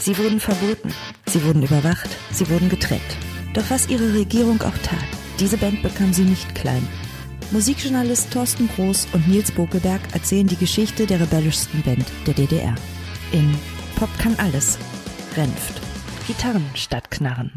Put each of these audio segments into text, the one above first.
Sie wurden verboten, sie wurden überwacht, sie wurden getrennt. Doch was ihre Regierung auch tat, diese Band bekam sie nicht klein. Musikjournalist Thorsten Groß und Nils Bokelberg erzählen die Geschichte der rebellischsten Band der DDR. In Pop kann alles. Renft. Gitarren statt Knarren.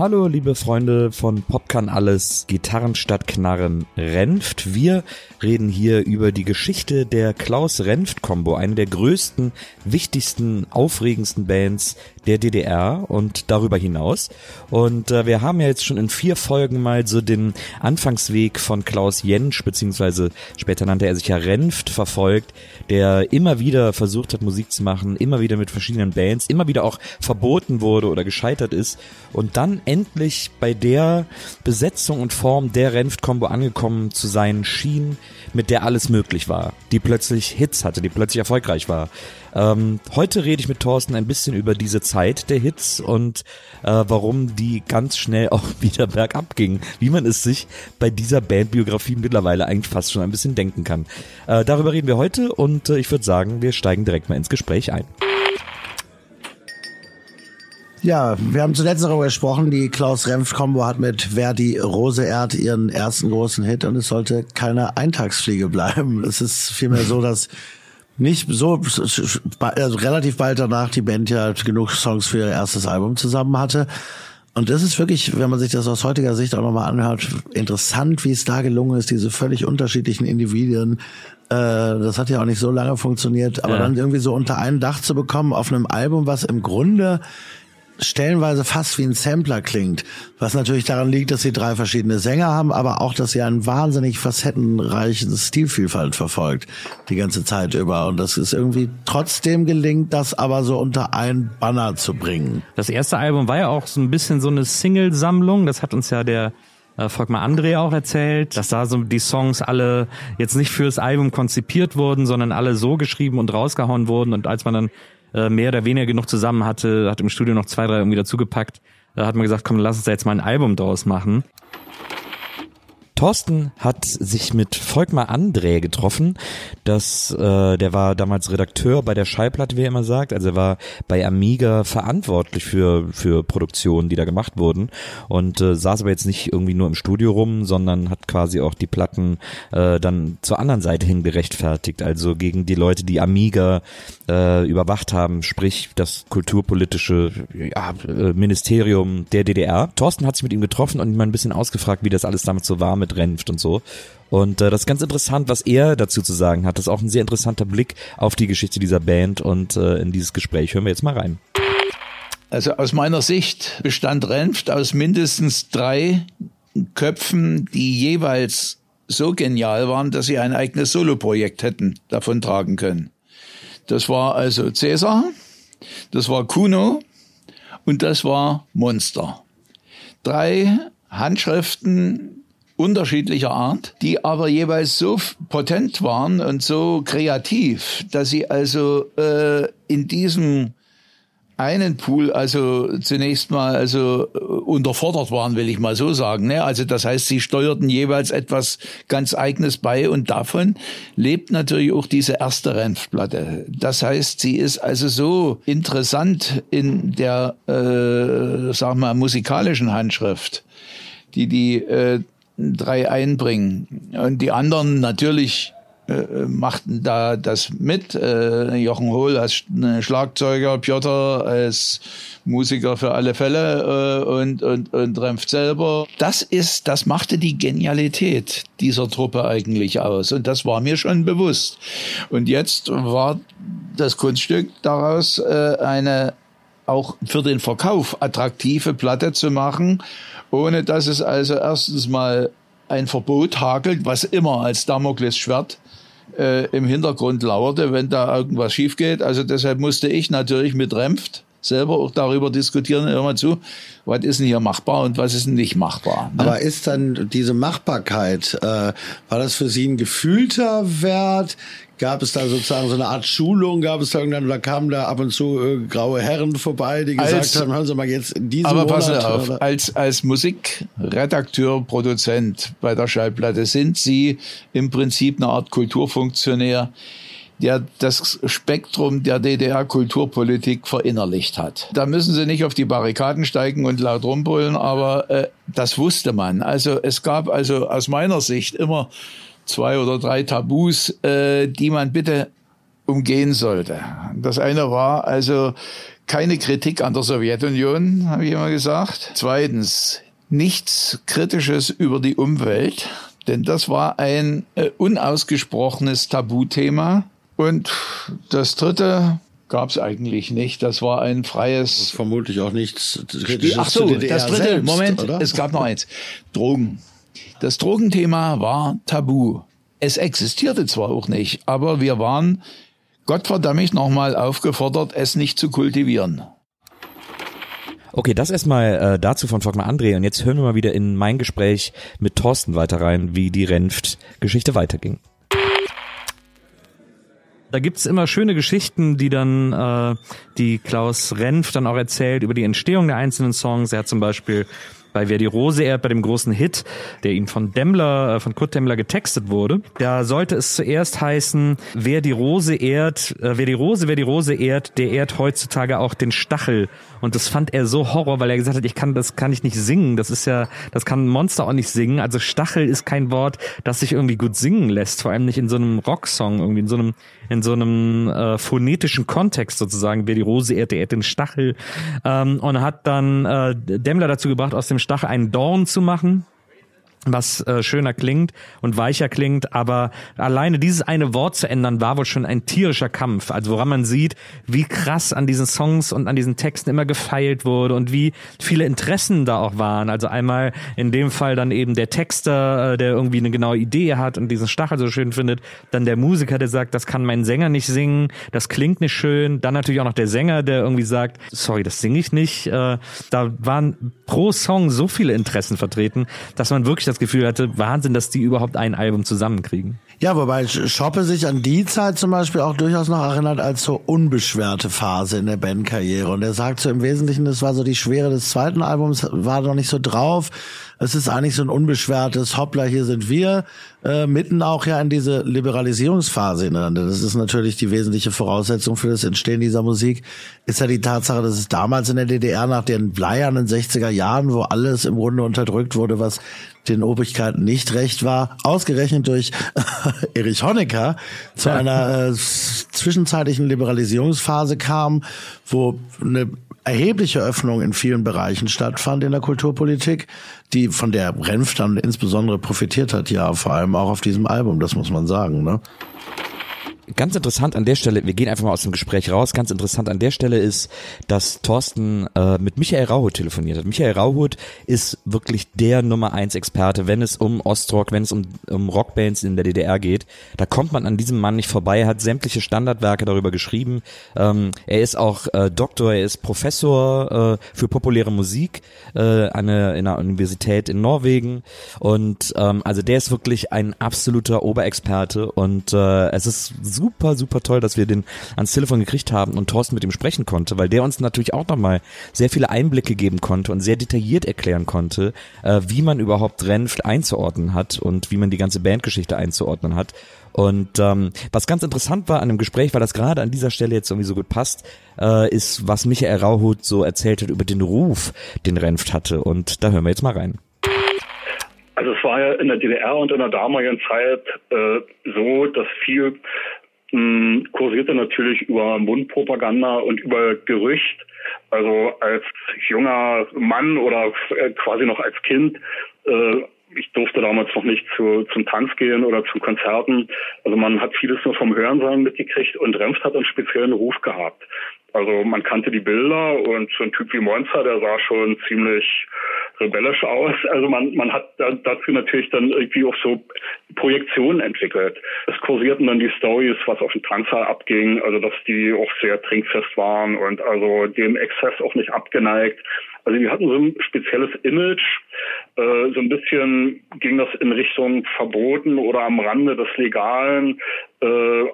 Hallo, liebe Freunde von Pop alles, Gitarren statt Knarren, Renft. Wir reden hier über die Geschichte der Klaus-Renft-Kombo, eine der größten, wichtigsten, aufregendsten Bands der DDR und darüber hinaus. Und äh, wir haben ja jetzt schon in vier Folgen mal so den Anfangsweg von Klaus Jentsch, beziehungsweise später nannte er sich ja Renft, verfolgt, der immer wieder versucht hat, Musik zu machen, immer wieder mit verschiedenen Bands, immer wieder auch verboten wurde oder gescheitert ist und dann endlich bei der Besetzung und Form der Renft-Kombo angekommen zu sein schien, mit der alles möglich war, die plötzlich Hits hatte, die plötzlich erfolgreich war. Ähm, heute rede ich mit Thorsten ein bisschen über diese Zeit der Hits und äh, warum die ganz schnell auch wieder bergab ging, wie man es sich bei dieser Bandbiografie mittlerweile eigentlich fast schon ein bisschen denken kann. Äh, darüber reden wir heute und äh, ich würde sagen, wir steigen direkt mal ins Gespräch ein. Ja, wir haben zuletzt darüber gesprochen, die Klaus-Renft-Kombo hat mit Verdi Rose Erd ihren ersten großen Hit und es sollte keine Eintagsfliege bleiben. Es ist vielmehr so, dass nicht so also relativ bald danach die Band ja genug Songs für ihr erstes Album zusammen hatte. Und das ist wirklich, wenn man sich das aus heutiger Sicht auch nochmal anhört, interessant, wie es da gelungen ist, diese völlig unterschiedlichen Individuen. Äh, das hat ja auch nicht so lange funktioniert, aber ja. dann irgendwie so unter ein Dach zu bekommen auf einem Album, was im Grunde stellenweise fast wie ein Sampler klingt, was natürlich daran liegt, dass sie drei verschiedene Sänger haben, aber auch, dass sie einen wahnsinnig facettenreichen Stilvielfalt verfolgt die ganze Zeit über. Und das ist irgendwie trotzdem gelingt, das aber so unter ein Banner zu bringen. Das erste Album war ja auch so ein bisschen so eine Single-Sammlung, das hat uns ja der äh, Volkmar André auch erzählt, dass da so die Songs alle jetzt nicht fürs Album konzipiert wurden, sondern alle so geschrieben und rausgehauen wurden. Und als man dann äh, mehr oder weniger genug zusammen hatte, hat im Studio noch zwei, drei irgendwie dazugepackt. Da hat man gesagt, komm, lass uns da jetzt mal ein Album draus machen. Thorsten hat sich mit Volkmar André getroffen. Das, äh, der war damals Redakteur bei der Schallplatte, wie er immer sagt. Also er war bei Amiga verantwortlich für für Produktionen, die da gemacht wurden und äh, saß aber jetzt nicht irgendwie nur im Studio rum, sondern hat quasi auch die Platten äh, dann zur anderen Seite hin gerechtfertigt. Also gegen die Leute, die Amiga äh, überwacht haben, sprich das kulturpolitische ja, äh, Ministerium der DDR. Thorsten hat sich mit ihm getroffen und ihn mal ein bisschen ausgefragt, wie das alles damals so war mit mit Renft und so. Und äh, das ist ganz interessant, was er dazu zu sagen hat. Das ist auch ein sehr interessanter Blick auf die Geschichte dieser Band und äh, in dieses Gespräch hören wir jetzt mal rein. Also aus meiner Sicht bestand Renft aus mindestens drei Köpfen, die jeweils so genial waren, dass sie ein eigenes Soloprojekt hätten davon tragen können. Das war also Cäsar, das war Kuno und das war Monster. Drei Handschriften, unterschiedlicher Art, die aber jeweils so potent waren und so kreativ, dass sie also äh, in diesem einen Pool also zunächst mal also äh, unterfordert waren, will ich mal so sagen. Ne? Also das heißt, sie steuerten jeweils etwas ganz Eigenes bei und davon lebt natürlich auch diese erste Renfplatte. Das heißt, sie ist also so interessant in der, äh, sag mal, musikalischen Handschrift, die die äh, drei einbringen. Und die anderen natürlich äh, machten da das mit. Äh, Jochen Hohl als Schlagzeuger, Piotr als Musiker für alle Fälle äh, und, und, und Remft selber. Das ist, das machte die Genialität dieser Truppe eigentlich aus. Und das war mir schon bewusst. Und jetzt war das Kunststück daraus, äh, eine auch für den Verkauf attraktive Platte zu machen, ohne dass es also erstens mal ein Verbot hakelt, was immer als Damoklesschwert äh, im Hintergrund lauerte, wenn da irgendwas schief geht. Also deshalb musste ich natürlich mit Remft selber auch darüber diskutieren, immer zu, was ist denn hier machbar und was ist denn nicht machbar. Ne? Aber ist dann diese Machbarkeit, äh, war das für Sie ein gefühlter Wert? Gab es da sozusagen so eine Art Schulung, gab es da irgendwann, da kamen da ab und zu äh, graue Herren vorbei, die gesagt als, haben, hören Sie mal jetzt in diesem Aber Monat, passen auf, als, als Musikredakteur, Produzent bei der Schallplatte sind Sie im Prinzip eine Art Kulturfunktionär, der das Spektrum der DDR-Kulturpolitik verinnerlicht hat. Da müssen sie nicht auf die Barrikaden steigen und laut rumbrüllen, aber äh, das wusste man. Also es gab also aus meiner Sicht immer zwei oder drei Tabus, äh, die man bitte umgehen sollte. Das eine war also keine Kritik an der Sowjetunion, habe ich immer gesagt. Zweitens, nichts Kritisches über die Umwelt, denn das war ein äh, unausgesprochenes Tabuthema. Und das dritte gab es eigentlich nicht. Das war ein freies. Das vermutlich auch nichts. Ach so, das dritte. Selbst, Moment, oder? es gab noch eins. Drogen. Das Drogenthema war tabu. Es existierte zwar auch nicht, aber wir waren Gottverdammt nochmal aufgefordert, es nicht zu kultivieren. Okay, das erstmal äh, dazu von Volkmar André und jetzt hören wir mal wieder in mein Gespräch mit Thorsten weiter rein, wie die Renft-Geschichte weiterging. Da gibt's immer schöne Geschichten, die dann äh, die Klaus Renf dann auch erzählt über die Entstehung der einzelnen Songs. Er hat zum Beispiel bei Wer die Rose ehrt, bei dem großen Hit, der ihm von Demmler, äh, von Kurt Demmler getextet wurde. Da sollte es zuerst heißen, wer die Rose ehrt, äh, wer die Rose, wer die Rose ehrt, der ehrt heutzutage auch den Stachel. Und das fand er so Horror, weil er gesagt hat, ich kann, das kann ich nicht singen. Das ist ja, das kann ein Monster auch nicht singen. Also Stachel ist kein Wort, das sich irgendwie gut singen lässt. Vor allem nicht in so einem Rocksong, irgendwie in so einem, in so einem äh, phonetischen Kontext sozusagen. Wer die Rose ehrt, der ehrt den Stachel. Ähm, und hat dann äh, Demmler dazu gebracht, aus dem Stachel einen Dorn zu machen was äh, schöner klingt und weicher klingt, aber alleine dieses eine Wort zu ändern war wohl schon ein tierischer Kampf. Also woran man sieht, wie krass an diesen Songs und an diesen Texten immer gefeilt wurde und wie viele Interessen da auch waren. Also einmal in dem Fall dann eben der Texter, äh, der irgendwie eine genaue Idee hat und diesen Stachel so schön findet, dann der Musiker, der sagt, das kann mein Sänger nicht singen, das klingt nicht schön, dann natürlich auch noch der Sänger, der irgendwie sagt, sorry, das singe ich nicht. Äh, da waren pro Song so viele Interessen vertreten, dass man wirklich das Gefühl hatte, Wahnsinn, dass die überhaupt ein Album zusammenkriegen. Ja, wobei Schoppe sich an die Zeit zum Beispiel auch durchaus noch erinnert als so unbeschwerte Phase in der Bandkarriere. Und er sagt so im Wesentlichen, das war so die Schwere des zweiten Albums, war noch nicht so drauf. Es ist eigentlich so ein unbeschwertes Hoppla, hier sind wir, äh, mitten auch ja in diese Liberalisierungsphase hinein. Das ist natürlich die wesentliche Voraussetzung für das Entstehen dieser Musik, ist ja die Tatsache, dass es damals in der DDR nach den bleiernen 60er Jahren, wo alles im Grunde unterdrückt wurde, was den Obrigkeiten nicht recht war, ausgerechnet durch Erich Honecker zu einer äh, zwischenzeitlichen Liberalisierungsphase kam, wo eine erhebliche Öffnung in vielen Bereichen stattfand in der Kulturpolitik, die von der Renf dann insbesondere profitiert hat, ja, vor allem auch auf diesem Album, das muss man sagen, ne? Ganz interessant an der Stelle, wir gehen einfach mal aus dem Gespräch raus, ganz interessant an der Stelle ist, dass Thorsten äh, mit Michael Rauhut telefoniert hat. Michael Rauhut ist wirklich der Nummer eins Experte, wenn es um Ostrock, wenn es um, um Rockbands in der DDR geht. Da kommt man an diesem Mann nicht vorbei, er hat sämtliche Standardwerke darüber geschrieben. Ähm, er ist auch äh, Doktor, er ist Professor äh, für populäre Musik äh, in einer Universität in Norwegen und ähm, also der ist wirklich ein absoluter Oberexperte und äh, es ist super, super toll, dass wir den ans Telefon gekriegt haben und Thorsten mit ihm sprechen konnte, weil der uns natürlich auch nochmal sehr viele Einblicke geben konnte und sehr detailliert erklären konnte, äh, wie man überhaupt Renft einzuordnen hat und wie man die ganze Bandgeschichte einzuordnen hat. Und ähm, was ganz interessant war an dem Gespräch, weil das gerade an dieser Stelle jetzt irgendwie so gut passt, äh, ist, was Michael Rauhut so erzählt hat über den Ruf, den Renft hatte. Und da hören wir jetzt mal rein. Also es war ja in der DDR und in der damaligen Zeit äh, so, dass viel kursierte natürlich über Mundpropaganda und über Gerücht. Also als junger Mann oder äh, quasi noch als Kind, äh, ich durfte damals noch nicht zu, zum Tanz gehen oder zu Konzerten. Also man hat vieles nur vom Hörensagen mitgekriegt und Remft hat einen speziellen Ruf gehabt. Also man kannte die Bilder und so ein Typ wie Monster, der sah schon ziemlich rebellisch aus. Also man, man hat dazu natürlich dann irgendwie auch so Projektionen entwickelt. Es kursierten dann die Stories, was auf dem Tanzsaal abging, also dass die auch sehr trinkfest waren und also dem Exzess auch nicht abgeneigt. Also die hatten so ein spezielles Image. Äh, so ein bisschen ging das in Richtung verboten oder am Rande des Legalen. Äh,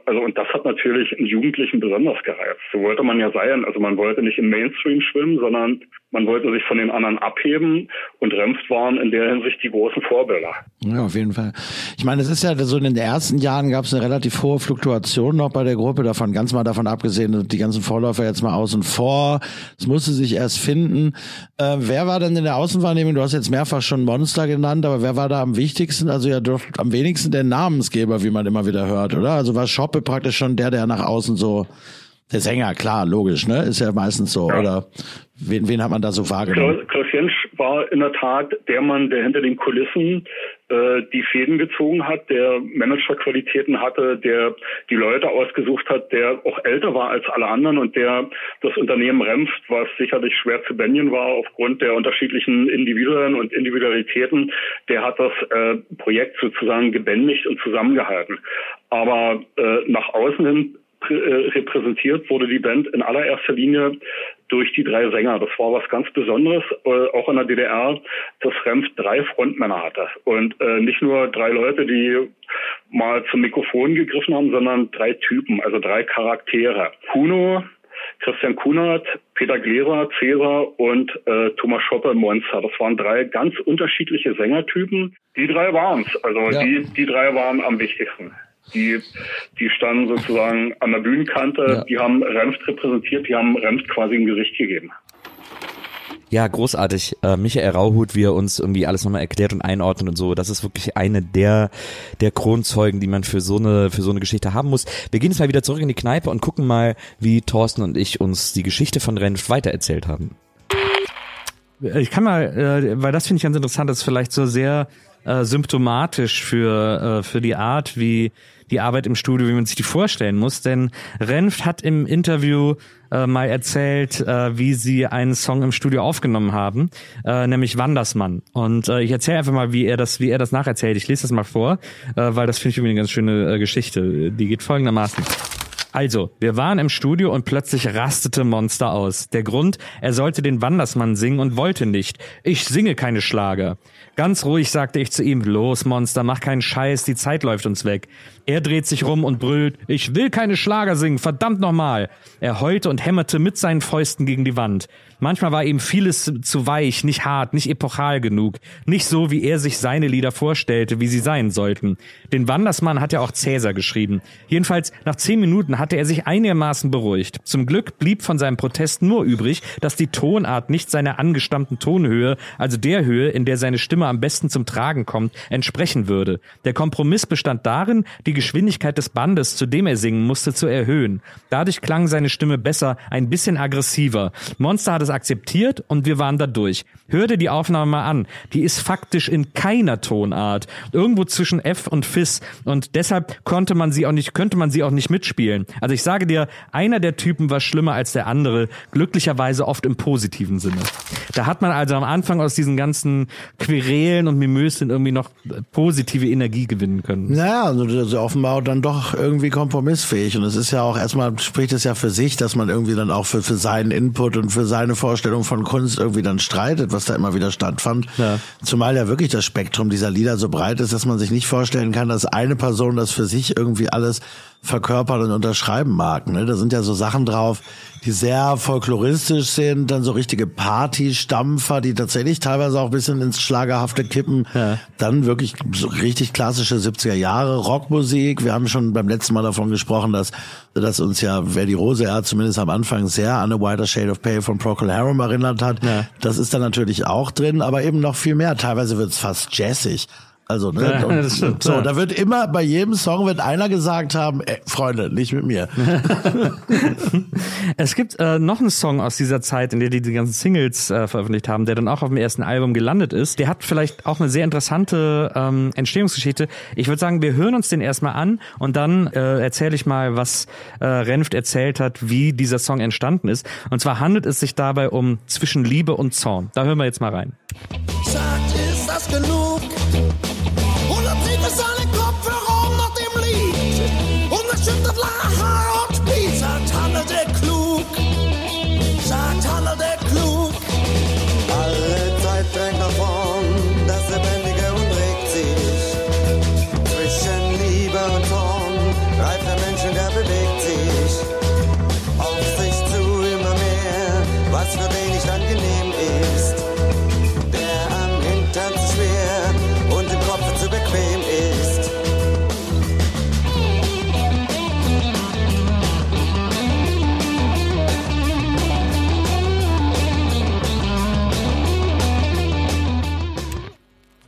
also und das hat natürlich einen Jugendlichen besonders gereizt. So wollte man ja sein. Also man wollte nicht im Mainstream schwimmen, sondern man wollte sich von den anderen abheben und Remft waren in der Hinsicht die großen Vorbilder. Ja, auf jeden Fall. Ich meine, es ist ja so in den ersten Jahren gab es eine relativ hohe Fluktuation noch bei der Gruppe, davon ganz mal davon abgesehen, die ganzen Vorläufer jetzt mal außen vor. Es musste sich erst finden. Äh, wer war denn in der Außenwahrnehmung? Du hast jetzt mehrfach schon Monster genannt, aber wer war da am wichtigsten? Also ja doch am wenigsten der Namensgeber, wie man immer wieder hört, oder? Also war Schoppe praktisch schon der, der nach außen so der Sänger, klar, logisch, ne? Ist ja meistens so. Ja. Oder wen, wen hat man da so wahrgenommen? Klaus, Jensch war in der Tat der Mann, der hinter den Kulissen äh, die Fäden gezogen hat, der Managerqualitäten hatte, der die Leute ausgesucht hat, der auch älter war als alle anderen und der das Unternehmen Remft, was sicherlich schwer zu bändigen war aufgrund der unterschiedlichen Individuen und Individualitäten, der hat das äh, Projekt sozusagen gebändigt und zusammengehalten. Aber äh, nach außen hin repräsentiert wurde die Band in allererster Linie durch die drei Sänger. Das war was ganz Besonderes, äh, auch in der DDR, dass Remf drei Frontmänner hatte. Und äh, nicht nur drei Leute, die mal zum Mikrofon gegriffen haben, sondern drei Typen, also drei Charaktere. Kuno, Christian Kunert, Peter Gläser, Cäsar und äh, Thomas Schoppe Monster. Das waren drei ganz unterschiedliche Sängertypen. Die drei waren's. Also ja. die, die drei waren am wichtigsten. Die, die standen sozusagen an der Bühnenkante, ja. die haben Remft repräsentiert, die haben Remft quasi ein Gericht gegeben. Ja, großartig. Äh, Michael Rauhut, wie er uns irgendwie alles nochmal erklärt und einordnet und so. Das ist wirklich eine der, der Kronzeugen, die man für so eine, für so eine Geschichte haben muss. Wir gehen jetzt mal wieder zurück in die Kneipe und gucken mal, wie Thorsten und ich uns die Geschichte von Renft weitererzählt haben. Ich kann mal, äh, weil das finde ich ganz interessant, das ist vielleicht so sehr äh, symptomatisch für, äh, für die Art, wie die Arbeit im Studio, wie man sich die vorstellen muss. Denn Renft hat im Interview äh, mal erzählt, äh, wie sie einen Song im Studio aufgenommen haben, äh, nämlich Wandersmann. Und äh, ich erzähle einfach mal, wie er das, wie er das nacherzählt. Ich lese das mal vor, äh, weil das finde ich irgendwie eine ganz schöne äh, Geschichte. Die geht folgendermaßen. Also, wir waren im Studio und plötzlich rastete Monster aus. Der Grund, er sollte den Wandersmann singen und wollte nicht. Ich singe keine Schlager. Ganz ruhig sagte ich zu ihm, los Monster, mach keinen Scheiß, die Zeit läuft uns weg. Er dreht sich rum und brüllt, ich will keine Schlager singen, verdammt nochmal. Er heulte und hämmerte mit seinen Fäusten gegen die Wand. Manchmal war ihm vieles zu weich, nicht hart, nicht epochal genug, nicht so, wie er sich seine Lieder vorstellte, wie sie sein sollten. Den Wandersmann hat ja auch Cäsar geschrieben. Jedenfalls, nach zehn Minuten hatte er sich einigermaßen beruhigt. Zum Glück blieb von seinem Protest nur übrig, dass die Tonart nicht seiner angestammten Tonhöhe, also der Höhe, in der seine Stimme am besten zum Tragen kommt, entsprechen würde. Der Kompromiss bestand darin, die Geschwindigkeit des Bandes, zu dem er singen musste, zu erhöhen. Dadurch klang seine Stimme besser, ein bisschen aggressiver. Monster hatte es akzeptiert und wir waren da durch. Hör dir die Aufnahme mal an. Die ist faktisch in keiner Tonart. Irgendwo zwischen F und Fis. Und deshalb konnte man sie auch nicht, könnte man sie auch nicht mitspielen. Also ich sage dir, einer der Typen war schlimmer als der andere. Glücklicherweise oft im positiven Sinne. Da hat man also am Anfang aus diesen ganzen Querelen und Mimöschen irgendwie noch positive Energie gewinnen können. Naja, also offenbar dann doch irgendwie kompromissfähig. Und es ist ja auch erstmal spricht es ja für sich, dass man irgendwie dann auch für, für seinen Input und für seine Vorstellung von Kunst irgendwie dann streitet, was da immer wieder stattfand. Ja. Zumal ja wirklich das Spektrum dieser Lieder so breit ist, dass man sich nicht vorstellen kann, dass eine Person das für sich irgendwie alles verkörpern und unterschreiben mag. Ne? Da sind ja so Sachen drauf, die sehr folkloristisch sind, dann so richtige Party-Stampfer, die tatsächlich teilweise auch ein bisschen ins Schlagerhafte kippen. Ja. Dann wirklich so richtig klassische 70er Jahre Rockmusik. Wir haben schon beim letzten Mal davon gesprochen, dass, dass uns ja, wer die Rose er zumindest am Anfang sehr an A Wider Shade of Pale von Procol Harum erinnert hat. Ja. Das ist da natürlich auch drin, aber eben noch viel mehr. Teilweise wird es fast jazzig. Also, ne? Ja, und, stimmt, so, ja. da wird immer, bei jedem Song wird einer gesagt haben, ey, Freunde, nicht mit mir. es gibt äh, noch einen Song aus dieser Zeit, in der die die ganzen Singles äh, veröffentlicht haben, der dann auch auf dem ersten Album gelandet ist. Der hat vielleicht auch eine sehr interessante ähm, Entstehungsgeschichte. Ich würde sagen, wir hören uns den erstmal an und dann äh, erzähle ich mal, was äh, Renft erzählt hat, wie dieser Song entstanden ist. Und zwar handelt es sich dabei um Zwischen Liebe und Zorn. Da hören wir jetzt mal rein. Sagt, ist das genug?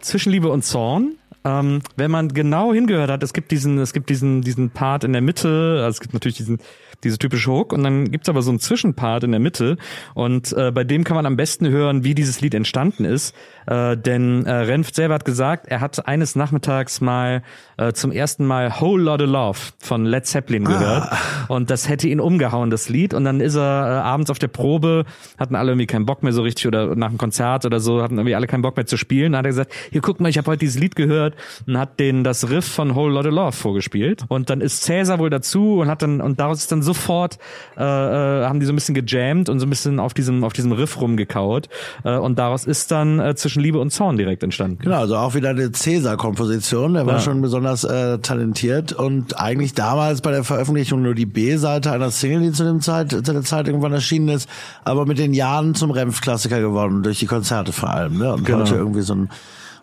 Zwischen Liebe und Zorn. Ähm, wenn man genau hingehört hat, es gibt diesen, es gibt diesen, diesen Part in der Mitte, also es gibt natürlich diesen diese typische Hook. Und dann gibt's aber so einen Zwischenpart in der Mitte. Und äh, bei dem kann man am besten hören, wie dieses Lied entstanden ist, äh, denn äh, Renft selber hat gesagt, er hat eines Nachmittags mal äh, zum ersten Mal Whole Lotta Love von Led Zeppelin ah. gehört. Und das hätte ihn umgehauen, das Lied. Und dann ist er äh, abends auf der Probe, hatten alle irgendwie keinen Bock mehr so richtig oder nach dem Konzert oder so, hatten irgendwie alle keinen Bock mehr zu spielen, dann hat er gesagt, hier guck mal, ich habe heute dieses Lied gehört und hat denen das Riff von Whole Lotta Love vorgespielt. Und dann ist Cäsar wohl dazu und hat dann und daraus ist dann so sofort äh, äh, haben die so ein bisschen gejammt und so ein bisschen auf diesem auf diesem Riff rumgekaut äh, und daraus ist dann äh, zwischen Liebe und Zorn direkt entstanden. Genau, also auch wieder eine Cäsar-Komposition. Der war ja. schon besonders äh, talentiert und eigentlich damals bei der Veröffentlichung nur die B-Seite einer Single, die zu dem Zeit zu der Zeit irgendwann erschienen ist, aber mit den Jahren zum Renf-Klassiker geworden durch die Konzerte vor allem. Ne? Und genau. heute irgendwie so ein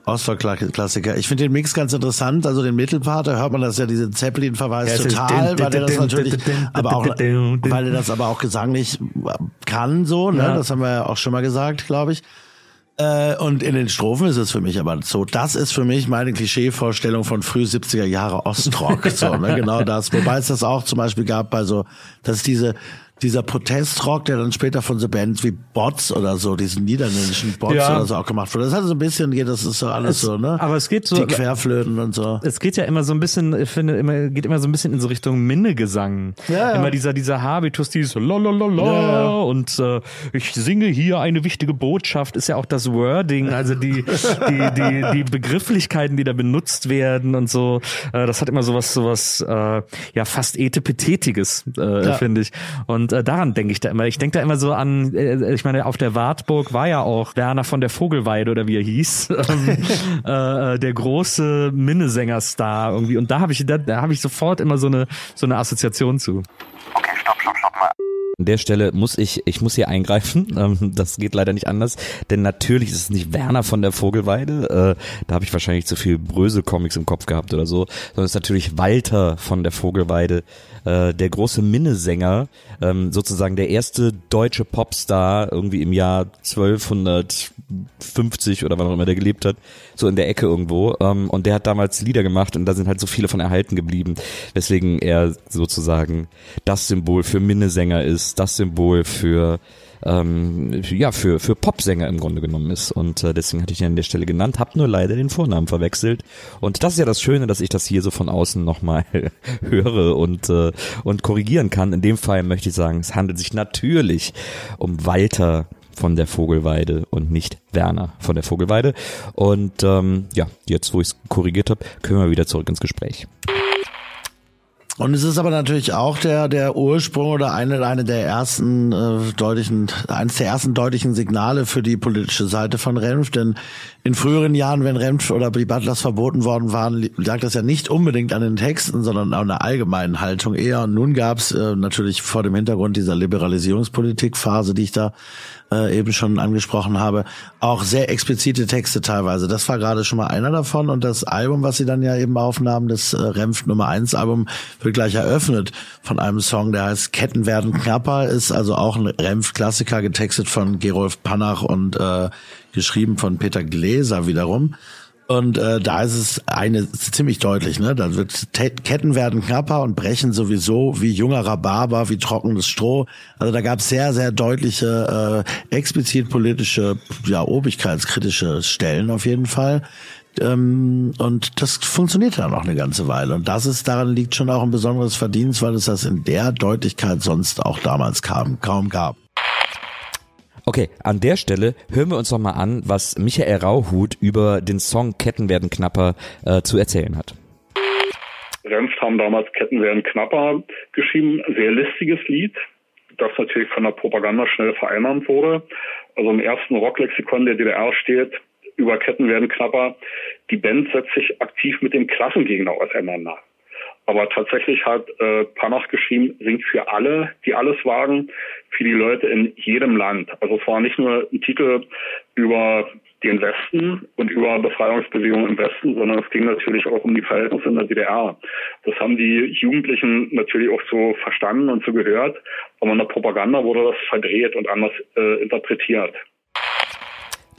Ostblock-Klassiker. Ich finde den Mix ganz interessant. Also den Mittelpart, da hört man das ja, diese Zeppelin-Verweis ja, total, weil er das natürlich, aber auch, weil er das aber auch gesanglich kann, so, ne? Ja. Das haben wir ja auch schon mal gesagt, glaube ich. Äh, und in den Strophen ist es für mich aber so, das ist für mich meine Klischeevorstellung von früh 70er Jahre Ostrock, so, ne? Genau das. Wobei es das auch zum Beispiel gab bei so, dass diese, dieser Protestrock, der dann später von so Bands wie Bots oder so, diesen niederländischen Bots ja. oder so auch gemacht wurde. Das hat so ein bisschen, das ist so alles es, so, ne? Aber es geht so. Die Querflöten und so. Es geht ja immer so ein bisschen, ich finde, immer, geht immer so ein bisschen in so Richtung Minnegesang. Ja, ja. Immer dieser, dieser Habitus, dieses Lalalala ja, und äh, ich singe hier eine wichtige Botschaft, ist ja auch das Wording, also die, die, die, die Begrifflichkeiten, die da benutzt werden und so, äh, das hat immer sowas, sowas, äh, ja, fast etepetetiges, äh, ja. finde ich. Und und äh, daran denke ich da immer. Ich denke da immer so an, äh, ich meine, auf der Wartburg war ja auch Werner von der Vogelweide oder wie er hieß, ähm, äh, äh, der große Minnesänger-Star irgendwie. Und da habe ich, da, da habe ich sofort immer so eine so eine Assoziation zu. Okay, stopp, stopp, stopp. An der Stelle muss ich, ich muss hier eingreifen. Ähm, das geht leider nicht anders, denn natürlich ist es nicht Werner von der Vogelweide. Äh, da habe ich wahrscheinlich zu viel Brösel-Comics im Kopf gehabt oder so, sondern es ist natürlich Walter von der Vogelweide, äh, der große Minnesänger, ähm, sozusagen der erste deutsche Popstar irgendwie im Jahr 1250 oder wann auch immer der gelebt hat, so in der Ecke irgendwo. Ähm, und der hat damals Lieder gemacht und da sind halt so viele von erhalten geblieben, weswegen er sozusagen das Symbol für Minnesänger ist, das Symbol für ähm, ja, für, für Popsänger im Grunde genommen ist. Und äh, deswegen hatte ich ihn an der Stelle genannt, habe nur leider den Vornamen verwechselt. Und das ist ja das Schöne, dass ich das hier so von außen nochmal höre und, äh, und korrigieren kann. In dem Fall möchte ich sagen, es handelt sich natürlich um Walter von der Vogelweide und nicht Werner von der Vogelweide. Und ähm, ja, jetzt wo ich es korrigiert habe, können wir wieder zurück ins Gespräch. Und es ist aber natürlich auch der der Ursprung oder eine eine der ersten äh, deutlichen eines der ersten deutlichen Signale für die politische Seite von Renf, denn in früheren Jahren, wenn Renf oder die Butlers verboten worden waren, lag das ja nicht unbedingt an den Texten, sondern an der allgemeinen Haltung eher. Und nun gab es äh, natürlich vor dem Hintergrund dieser Liberalisierungspolitikphase, die ich da äh, eben schon angesprochen habe, auch sehr explizite Texte teilweise. Das war gerade schon mal einer davon und das Album, was sie dann ja eben aufnahmen, das äh, Renft Nummer 1 Album, wird gleich eröffnet von einem Song, der heißt Ketten werden knapper, ist also auch ein Renft-Klassiker, getextet von Gerolf Panach und äh, geschrieben von Peter Gläser wiederum. Und äh, da ist es eine ziemlich deutlich, ne? Da wird Ketten werden knapper und brechen sowieso wie junger Rhabarber, wie trockenes Stroh. Also da gab es sehr, sehr deutliche, äh, explizit politische, ja, obigkeitskritische Stellen auf jeden Fall. Ähm, und das funktioniert dann auch eine ganze Weile. Und das ist, daran liegt schon auch ein besonderes Verdienst, weil es das in der Deutlichkeit sonst auch damals kam, kaum gab. Okay, an der Stelle hören wir uns noch mal an, was Michael Rauhut über den Song Ketten werden knapper äh, zu erzählen hat. Renft haben damals Ketten werden knapper geschrieben, sehr listiges Lied, das natürlich von der Propaganda schnell vereinnahmt wurde. Also im ersten Rocklexikon der DDR steht, über Ketten werden knapper, die Band setzt sich aktiv mit dem Klassengegner auseinander. Aber tatsächlich hat äh, Panach geschrieben, singt für alle, die alles wagen, für die Leute in jedem Land. Also es war nicht nur ein Titel über den Westen und über Befreiungsbewegungen im Westen, sondern es ging natürlich auch um die Verhältnisse in der DDR. Das haben die Jugendlichen natürlich auch so verstanden und so gehört, aber in der Propaganda wurde das verdreht und anders äh, interpretiert.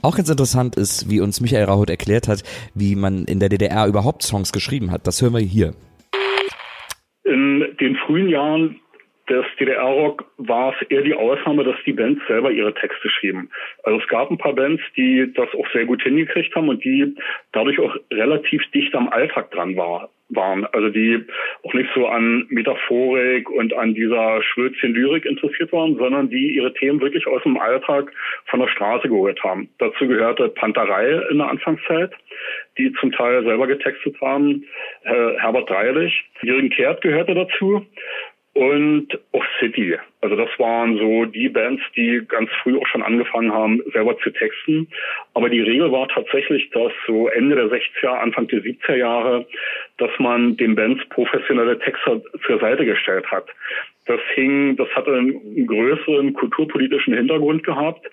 Auch ganz interessant ist, wie uns Michael Rahut erklärt hat, wie man in der DDR überhaupt Songs geschrieben hat. Das hören wir hier. In den frühen Jahren des DDR-Rock war es eher die Ausnahme, dass die Bands selber ihre Texte schrieben. Also es gab ein paar Bands, die das auch sehr gut hingekriegt haben und die dadurch auch relativ dicht am Alltag dran war, waren. Also die auch nicht so an Metaphorik und an dieser Schwülzchen Lyrik interessiert waren, sondern die ihre Themen wirklich aus dem Alltag von der Straße geholt haben. Dazu gehörte Panterei in der Anfangszeit, die zum Teil selber getextet haben. Herbert Dreilich, Jürgen Kehrt gehörte dazu und auch City. Also das waren so die Bands, die ganz früh auch schon angefangen haben, selber zu texten. Aber die Regel war tatsächlich, dass so Ende der 60er, Anfang der 70er Jahre, dass man den Bands professionelle Texter zur Seite gestellt hat. Das hing, das hatte einen größeren kulturpolitischen Hintergrund gehabt.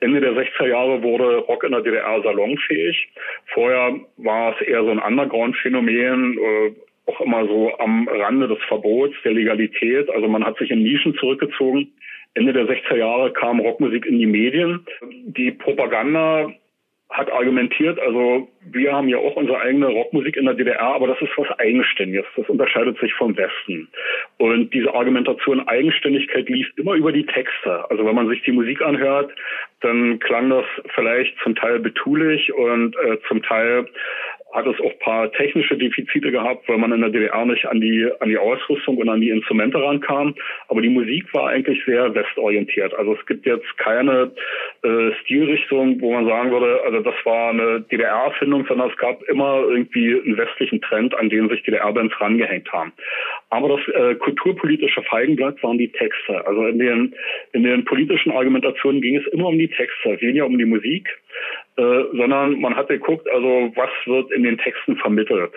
Ende der 60er Jahre wurde Rock in der DDR salonfähig. Vorher war es eher so ein Underground-Phänomen, äh, auch immer so am Rande des Verbots, der Legalität. Also man hat sich in Nischen zurückgezogen. Ende der 60er Jahre kam Rockmusik in die Medien. Die Propaganda hat argumentiert, also wir haben ja auch unsere eigene Rockmusik in der DDR, aber das ist was Eigenständiges. Das unterscheidet sich vom Westen. Und diese Argumentation Eigenständigkeit lief immer über die Texte. Also wenn man sich die Musik anhört, dann klang das vielleicht zum Teil betulich und äh, zum Teil hat es auch paar technische Defizite gehabt, weil man in der DDR nicht an die, an die Ausrüstung und an die Instrumente rankam. Aber die Musik war eigentlich sehr westorientiert. Also es gibt jetzt keine äh, Stilrichtung, wo man sagen würde, also das war eine DDR-Erfindung, sondern es gab immer irgendwie einen westlichen Trend, an den sich DDR-Bands rangehängt haben. Aber das äh, kulturpolitische Feigenblatt waren die Texte. Also in den, in den politischen Argumentationen ging es immer um die Texte, weniger um die Musik. Äh, sondern man hat geguckt, also was wird in den Texten vermittelt.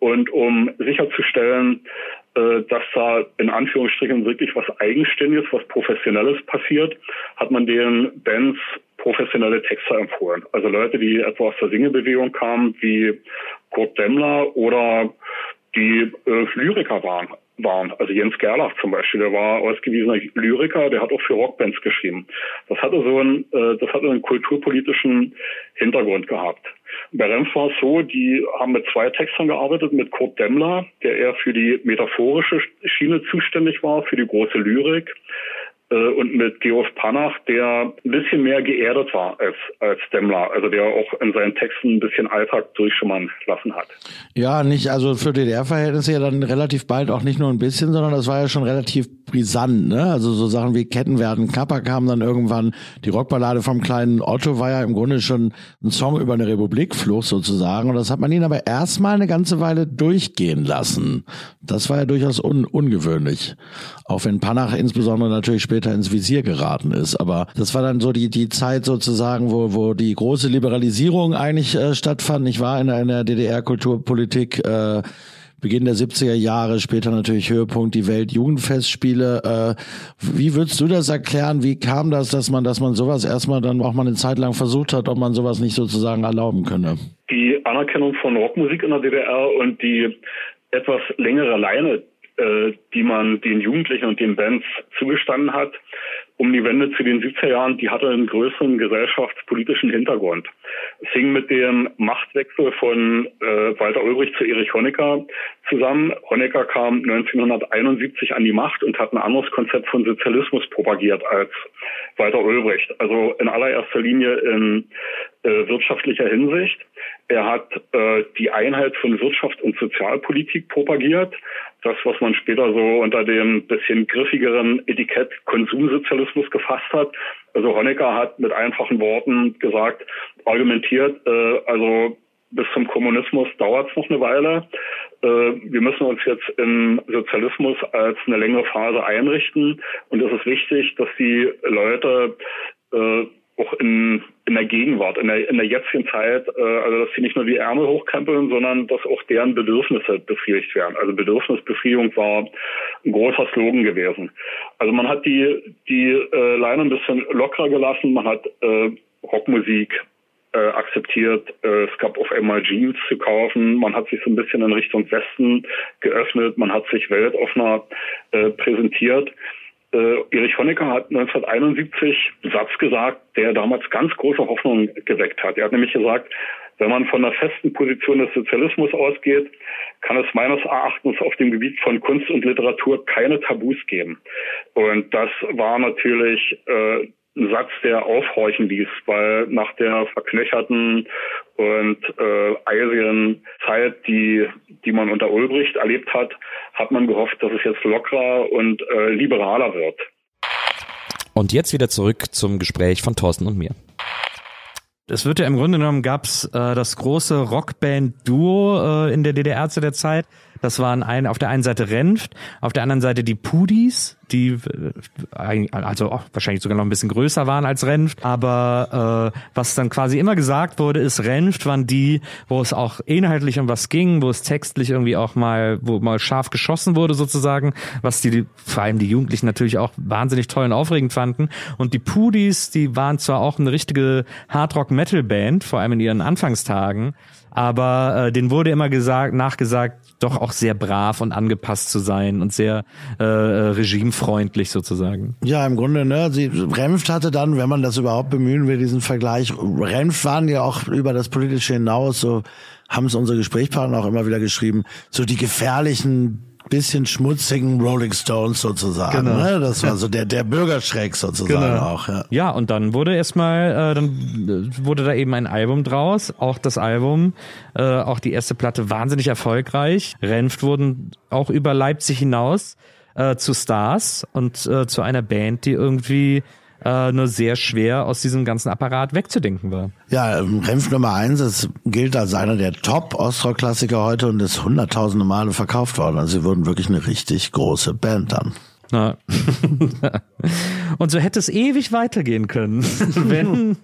Und um sicherzustellen, äh, dass da in Anführungsstrichen wirklich was Eigenständiges, was Professionelles passiert, hat man den Bands professionelle Texte empfohlen. Also Leute, die etwa aus der Singebewegung kamen, wie Kurt Demmler oder die äh, Lyriker waren waren. Also Jens Gerlach zum Beispiel, der war ausgewiesener Lyriker, der hat auch für Rockbands geschrieben. Das hatte so einen, äh, das hatte einen kulturpolitischen Hintergrund gehabt. Bei Renf war es so, die haben mit zwei Textern gearbeitet, mit Kurt Demmler, der eher für die metaphorische Schiene zuständig war, für die große Lyrik und mit Georg Panach, der ein bisschen mehr geerdet war als, als Demmler, also der auch in seinen Texten ein bisschen Alltag durchschummern lassen hat. Ja, nicht, also für DDR-Verhältnisse ja dann relativ bald auch nicht nur ein bisschen, sondern das war ja schon relativ brisant, ne? Also so Sachen wie Ketten werden knapper kamen dann irgendwann, die Rockballade vom kleinen Otto war ja im Grunde schon ein Song über eine Republikflucht sozusagen und das hat man ihn aber erstmal eine ganze Weile durchgehen lassen. Das war ja durchaus un ungewöhnlich. Auch wenn Panach insbesondere natürlich später später ins Visier geraten ist. Aber das war dann so die, die Zeit sozusagen, wo, wo die große Liberalisierung eigentlich äh, stattfand. Ich war in, in der DDR-Kulturpolitik. Äh, Beginn der 70er Jahre, später natürlich Höhepunkt die Weltjugendfestspiele. Äh, wie würdest du das erklären? Wie kam das, dass man, dass man sowas erstmal dann auch mal eine Zeit lang versucht hat, ob man sowas nicht sozusagen erlauben könne? Die Anerkennung von Rockmusik in der DDR und die etwas längere Leine, äh, die man den Jugendlichen und den Bands zugestanden hat, um die Wende zu den 70er Jahren, die hatte einen größeren gesellschaftspolitischen Hintergrund. Es hing mit dem Machtwechsel von äh, Walter Ulbricht zu Erich Honecker zusammen. Honecker kam 1971 an die Macht und hat ein anderes Konzept von Sozialismus propagiert als Walter Ulbricht. Also in allererster Linie in äh, wirtschaftlicher Hinsicht. Er hat äh, die Einheit von Wirtschaft und Sozialpolitik propagiert. Das, was man später so unter dem bisschen griffigeren Etikett Konsumsozialismus gefasst hat. Also Honecker hat mit einfachen Worten gesagt, argumentiert, äh, also bis zum Kommunismus dauert es noch eine Weile. Äh, wir müssen uns jetzt im Sozialismus als eine längere Phase einrichten. Und es ist wichtig, dass die Leute äh, auch in, in der Gegenwart, in der, in der jetzigen Zeit, äh, also dass sie nicht nur die Ärmel hochkrempeln, sondern dass auch deren Bedürfnisse befriedigt werden. Also Bedürfnisbefriedigung war ein großer Slogan gewesen. Also man hat die, die äh, Leine ein bisschen lockerer gelassen, man hat äh, Rockmusik äh, akzeptiert. Äh, es gab auf einmal Jeans zu kaufen. Man hat sich so ein bisschen in Richtung Westen geöffnet. Man hat sich weltoffener äh, präsentiert. Äh, Erich Honecker hat 1971 einen Satz gesagt, der damals ganz große Hoffnung geweckt hat. Er hat nämlich gesagt, wenn man von einer festen Position des Sozialismus ausgeht, kann es meines Erachtens auf dem Gebiet von Kunst und Literatur keine Tabus geben. Und das war natürlich äh, Satz, der aufhorchen ließ, weil nach der verknöcherten und äh, eisigen Zeit, die, die man unter Ulbricht erlebt hat, hat man gehofft, dass es jetzt lockerer und äh, liberaler wird. Und jetzt wieder zurück zum Gespräch von Thorsten und mir. Es wird ja im Grunde genommen gab's äh, das große Rockband-Duo äh, in der DDR zu der Zeit. Das waren ein, auf der einen Seite Renft, auf der anderen Seite die Pudis, die äh, also auch wahrscheinlich sogar noch ein bisschen größer waren als Renft. Aber äh, was dann quasi immer gesagt wurde, ist, Renft waren die, wo es auch inhaltlich um was ging, wo es textlich irgendwie auch mal, wo mal scharf geschossen wurde sozusagen, was die, vor allem die Jugendlichen natürlich auch wahnsinnig toll und aufregend fanden. Und die Pudis, die waren zwar auch eine richtige Hardrock-Metal-Band, vor allem in ihren Anfangstagen, aber äh, denen wurde immer gesagt, nachgesagt, doch auch sehr brav und angepasst zu sein und sehr äh, äh, regimefreundlich sozusagen. Ja, im Grunde, ne, sie Renft hatte dann, wenn man das überhaupt bemühen will, diesen Vergleich. Renft waren ja auch über das politische hinaus, so haben es unsere Gesprächspartner auch immer wieder geschrieben, so die gefährlichen bisschen schmutzigen Rolling Stones sozusagen. Genau. Ne? Das war so der der Bürgerschreck sozusagen genau. auch. Ja. ja, und dann wurde erstmal, äh, dann äh, wurde da eben ein Album draus. Auch das Album, äh, auch die erste Platte wahnsinnig erfolgreich. Renft wurden auch über Leipzig hinaus äh, zu Stars und äh, zu einer Band, die irgendwie äh, nur sehr schwer aus diesem ganzen Apparat wegzudenken war. Ja, ähm, Renf Nummer eins, es gilt als einer der Top-Ostrock-Klassiker heute und ist hunderttausende Male verkauft worden. Also sie wurden wirklich eine richtig große Band dann. Na. Und so hätte es ewig weitergehen können, wenn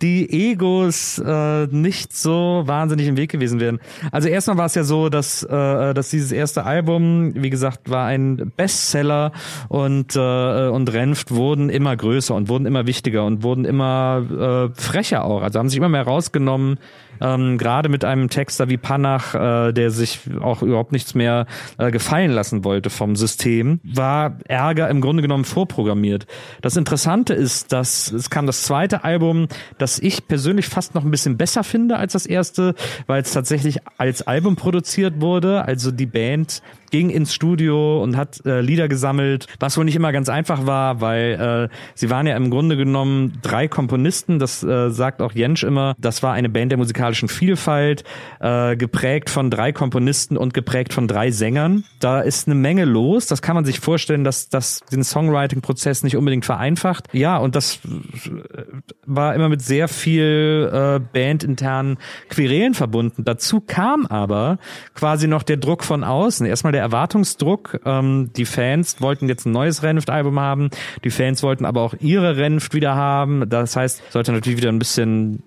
die Egos äh, nicht so wahnsinnig im Weg gewesen wären. Also erstmal war es ja so, dass, äh, dass dieses erste Album, wie gesagt, war ein Bestseller und, äh, und Renft wurden immer größer und wurden immer wichtiger und wurden immer äh, frecher auch. Also haben sich immer mehr rausgenommen, ähm, gerade mit einem Texter wie Panach, äh, der sich auch überhaupt nichts mehr äh, gefallen lassen wollte vom System, war Ärger im Grunde genommen vorprogrammiert. Das Interessante ist, dass es kam das zweite Album, das ich persönlich fast noch ein bisschen besser finde als das erste, weil es tatsächlich als Album produziert wurde. Also die Band ging ins Studio und hat äh, Lieder gesammelt, was wohl nicht immer ganz einfach war, weil äh, sie waren ja im Grunde genommen drei Komponisten, das äh, sagt auch Jensch immer, das war eine Band der musikalischen Vielfalt, äh, geprägt von drei Komponisten und geprägt von drei Sängern. Da ist eine Menge los, das kann man sich vorstellen, dass das den Songwriting-Prozess nicht unbedingt vereinfacht. Ja, und das äh, war immer mit sehr viel äh, bandinternen Querelen verbunden. Dazu kam aber quasi noch der Druck von außen. Erstmal der Erwartungsdruck. Ähm, die Fans wollten jetzt ein neues Renft-Album haben. Die Fans wollten aber auch ihre Renft wieder haben. Das heißt, sollte natürlich wieder ein bisschen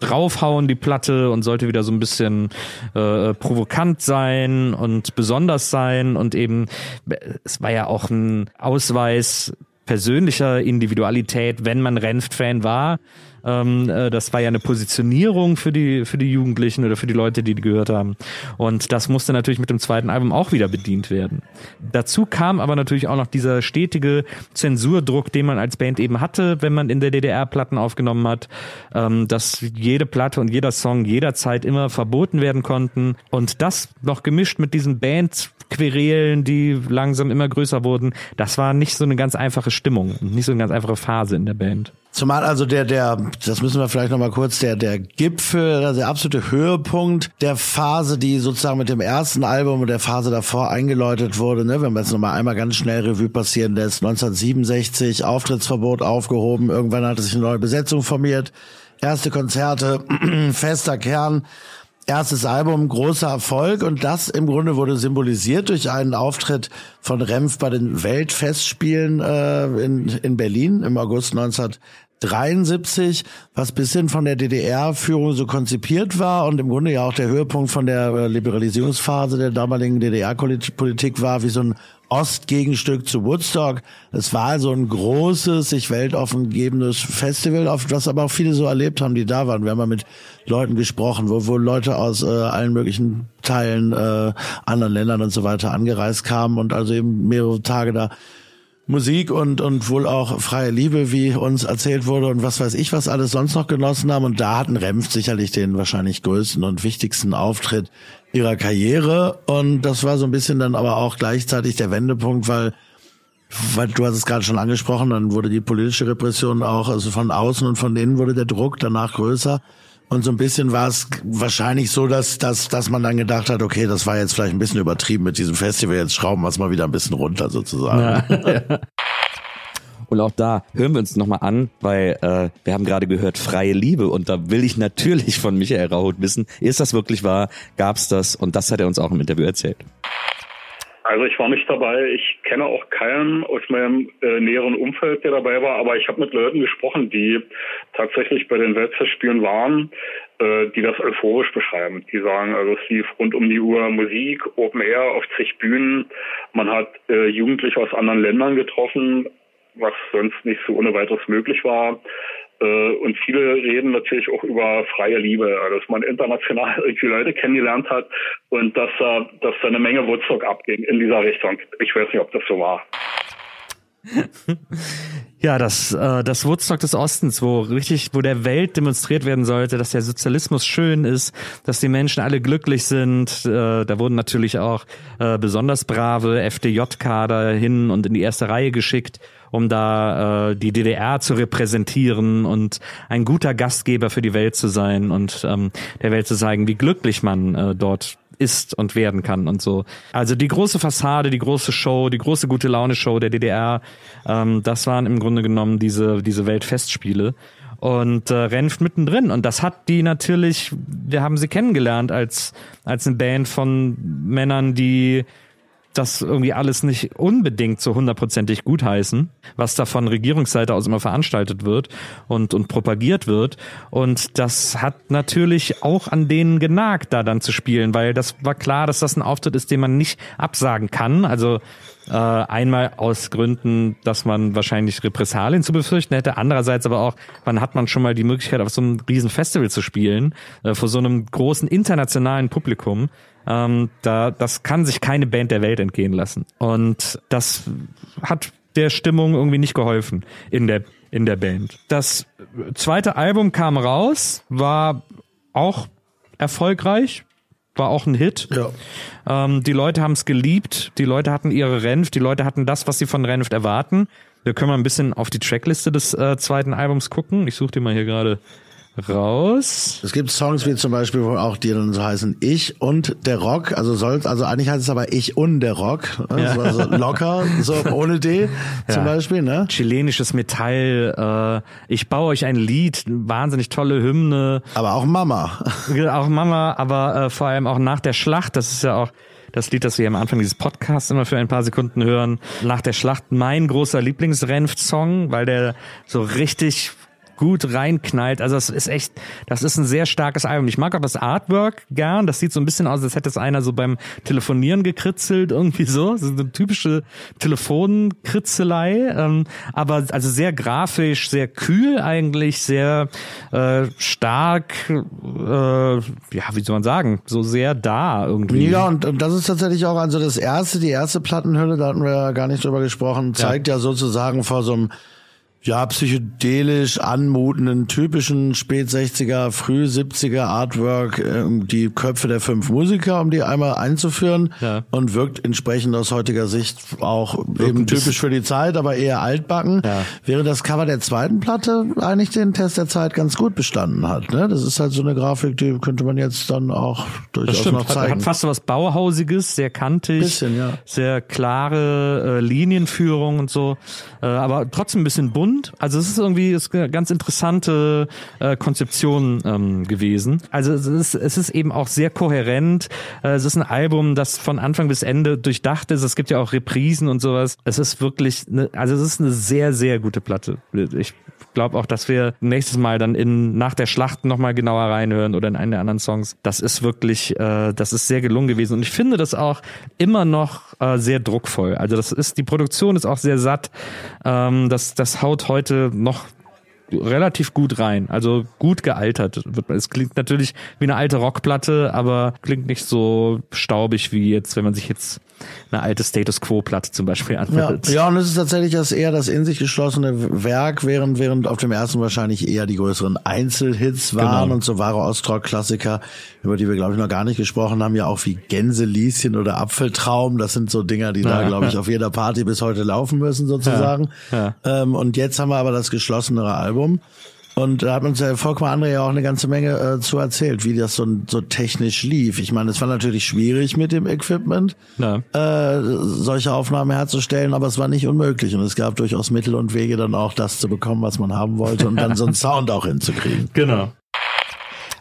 draufhauen die Platte und sollte wieder so ein bisschen äh, provokant sein und besonders sein und eben es war ja auch ein Ausweis persönlicher Individualität, wenn man Renft-Fan war. Ähm, äh, das war ja eine Positionierung für die, für die Jugendlichen oder für die Leute, die die gehört haben. Und das musste natürlich mit dem zweiten Album auch wieder bedient werden. Dazu kam aber natürlich auch noch dieser stetige Zensurdruck, den man als Band eben hatte, wenn man in der DDR Platten aufgenommen hat, ähm, dass jede Platte und jeder Song jederzeit immer verboten werden konnten. Und das noch gemischt mit diesen Bands Querelen, die langsam immer größer wurden. Das war nicht so eine ganz einfache Stimmung und nicht so eine ganz einfache Phase in der Band. Zumal also der, der, das müssen wir vielleicht nochmal kurz, der, der Gipfel, also der absolute Höhepunkt der Phase, die sozusagen mit dem ersten Album und der Phase davor eingeläutet wurde, ne, wenn wir jetzt nochmal einmal ganz schnell Revue passieren lässt, 1967, Auftrittsverbot aufgehoben, irgendwann hat sich eine neue Besetzung formiert, erste Konzerte, fester Kern, erstes Album, großer Erfolg. Und das im Grunde wurde symbolisiert durch einen Auftritt von Remf bei den Weltfestspielen äh, in, in Berlin im August 1973, was bisschen von der DDR-Führung so konzipiert war und im Grunde ja auch der Höhepunkt von der äh, Liberalisierungsphase der damaligen DDR-Politik war, wie so ein Ostgegenstück zu Woodstock. Es war also ein großes, sich weltoffen gebendes Festival, auf was aber auch viele so erlebt haben, die da waren. Wir haben mal mit Leuten gesprochen, wo, wo Leute aus äh, allen möglichen Teilen, äh, anderen Ländern und so weiter angereist kamen und also eben mehrere Tage da Musik und, und wohl auch freie Liebe, wie uns erzählt wurde und was weiß ich, was alles sonst noch genossen haben. Und da hatten Remft sicherlich den wahrscheinlich größten und wichtigsten Auftritt ihrer Karriere. Und das war so ein bisschen dann aber auch gleichzeitig der Wendepunkt, weil weil du hast es gerade schon angesprochen, dann wurde die politische Repression auch, also von außen und von innen wurde der Druck danach größer. Und so ein bisschen war es wahrscheinlich so, dass, dass, dass man dann gedacht hat, okay, das war jetzt vielleicht ein bisschen übertrieben mit diesem Festival, jetzt schrauben wir es mal wieder ein bisschen runter sozusagen. Ja. Und auch da hören wir uns nochmal an, weil äh, wir haben gerade gehört, freie Liebe. Und da will ich natürlich von Michael Rauhut wissen, ist das wirklich wahr? Gab's das? Und das hat er uns auch im Interview erzählt. Also ich war nicht dabei. Ich kenne auch keinen aus meinem äh, näheren Umfeld, der dabei war. Aber ich habe mit Leuten gesprochen, die tatsächlich bei den Weltfestspielen waren, äh, die das euphorisch beschreiben. Die sagen, also es lief rund um die Uhr Musik, Open Air auf zig Bühnen. Man hat äh, Jugendliche aus anderen Ländern getroffen, was sonst nicht so ohne weiteres möglich war. Äh, und viele reden natürlich auch über freie Liebe, also dass man international irgendwie Leute kennengelernt hat und dass da, dass da eine Menge Woodstock abging in dieser Richtung. Ich weiß nicht, ob das so war. Ja, das, äh, das Woodstock des Ostens, wo richtig, wo der Welt demonstriert werden sollte, dass der Sozialismus schön ist, dass die Menschen alle glücklich sind. Äh, da wurden natürlich auch äh, besonders brave FDJ-Kader hin und in die erste Reihe geschickt, um da äh, die DDR zu repräsentieren und ein guter Gastgeber für die Welt zu sein und ähm, der Welt zu zeigen, wie glücklich man äh, dort ist und werden kann und so. Also die große Fassade, die große Show, die große gute Laune Show der DDR, ähm, das waren im Grunde genommen diese diese Weltfestspiele und äh, Renft mittendrin und das hat die natürlich, wir haben sie kennengelernt als als eine Band von Männern, die das irgendwie alles nicht unbedingt so hundertprozentig gutheißen, was da von Regierungsseite aus immer veranstaltet wird und, und propagiert wird. Und das hat natürlich auch an denen genagt, da dann zu spielen, weil das war klar, dass das ein Auftritt ist, den man nicht absagen kann. Also äh, einmal aus Gründen, dass man wahrscheinlich Repressalien zu befürchten hätte. Andererseits aber auch, wann hat man schon mal die Möglichkeit, auf so einem riesen Festival zu spielen, äh, vor so einem großen internationalen Publikum. Ähm, da, das kann sich keine Band der Welt entgehen lassen. Und das hat der Stimmung irgendwie nicht geholfen in der, in der Band. Das zweite Album kam raus, war auch erfolgreich, war auch ein Hit. Ja. Ähm, die Leute haben es geliebt, die Leute hatten ihre Renft, die Leute hatten das, was sie von Renft erwarten. Wir können mal ein bisschen auf die Trackliste des äh, zweiten Albums gucken. Ich suche die mal hier gerade raus. Es gibt Songs wie zum Beispiel, wo auch die dann so heißen Ich und der Rock. Also soll, also eigentlich heißt es aber Ich und der Rock. Ja. Also locker, so ohne D zum ja. Beispiel, ne? Chilenisches Metall, äh, ich baue euch ein Lied, wahnsinnig tolle Hymne. Aber auch Mama. Auch Mama, aber äh, vor allem auch nach der Schlacht, das ist ja auch das Lied, das wir am Anfang dieses Podcasts immer für ein paar Sekunden hören. Nach der Schlacht mein großer Lieblingsrenft-Song, weil der so richtig gut reinknallt. Also es ist echt, das ist ein sehr starkes Album. Ich mag auch das Artwork gern. Das sieht so ein bisschen aus, als hätte es einer so beim Telefonieren gekritzelt, irgendwie so. So eine typische Telefonkritzelei. Ähm, aber also sehr grafisch, sehr kühl eigentlich, sehr äh, stark, äh, ja, wie soll man sagen, so sehr da irgendwie. Ja, und, und das ist tatsächlich auch, also das erste, die erste Plattenhülle, da hatten wir ja gar nicht drüber gesprochen, zeigt ja, ja sozusagen vor so einem ja, psychedelisch anmutenden, typischen Spät-60er, Früh-70er Artwork, äh, die Köpfe der fünf Musiker, um die einmal einzuführen ja. und wirkt entsprechend aus heutiger Sicht auch wirkt eben typisch für die Zeit, aber eher altbacken. Ja. Während das Cover der zweiten Platte eigentlich den Test der Zeit ganz gut bestanden hat. Ne? Das ist halt so eine Grafik, die könnte man jetzt dann auch durchaus noch zeigen. Hat, hat fast so was Bauhausiges, sehr kantig, bisschen, ja. sehr klare äh, Linienführung und so, äh, aber trotzdem ein bisschen bunt bunt. Also es ist irgendwie ist eine ganz interessante äh, Konzeption ähm, gewesen. Also es ist, es ist eben auch sehr kohärent. Äh, es ist ein Album, das von Anfang bis Ende durchdacht ist. Es gibt ja auch Reprisen und sowas. Es ist wirklich, eine, also es ist eine sehr, sehr gute Platte. Ich glaube auch, dass wir nächstes Mal dann in nach der Schlacht nochmal genauer reinhören oder in einen der anderen Songs. Das ist wirklich, äh, das ist sehr gelungen gewesen. Und ich finde das auch immer noch äh, sehr druckvoll. Also das ist, die Produktion ist auch sehr satt. Ähm, das, das haut heute noch relativ gut rein. Also gut gealtert. Es klingt natürlich wie eine alte Rockplatte, aber klingt nicht so staubig wie jetzt, wenn man sich jetzt eine alte Status Quo-Platte zum Beispiel anhört. Ja, ja, und es ist tatsächlich das eher das in sich geschlossene Werk, während, während auf dem ersten wahrscheinlich eher die größeren Einzelhits waren Genau. und so wahre Ostrock-Klassiker, über die wir, glaube ich, noch gar nicht gesprochen haben, ja auch wie Gänselieschen oder Apfeltraum. Das sind so Dinger, die da, Ja. glaube ich, auf jeder Party bis heute laufen müssen, sozusagen. Ja. Ähm, und jetzt haben wir aber das geschlossenere Album. Und da hat uns der Volkmar André ja auch eine ganze Menge äh, zu erzählt, wie das so, so technisch lief. Ich meine, es war natürlich schwierig mit dem Equipment, Ja. äh, solche Aufnahmen herzustellen, aber es war nicht unmöglich. Und es gab durchaus Mittel und Wege, dann auch das zu bekommen, was man haben wollte und dann so einen Sound auch hinzukriegen. Genau.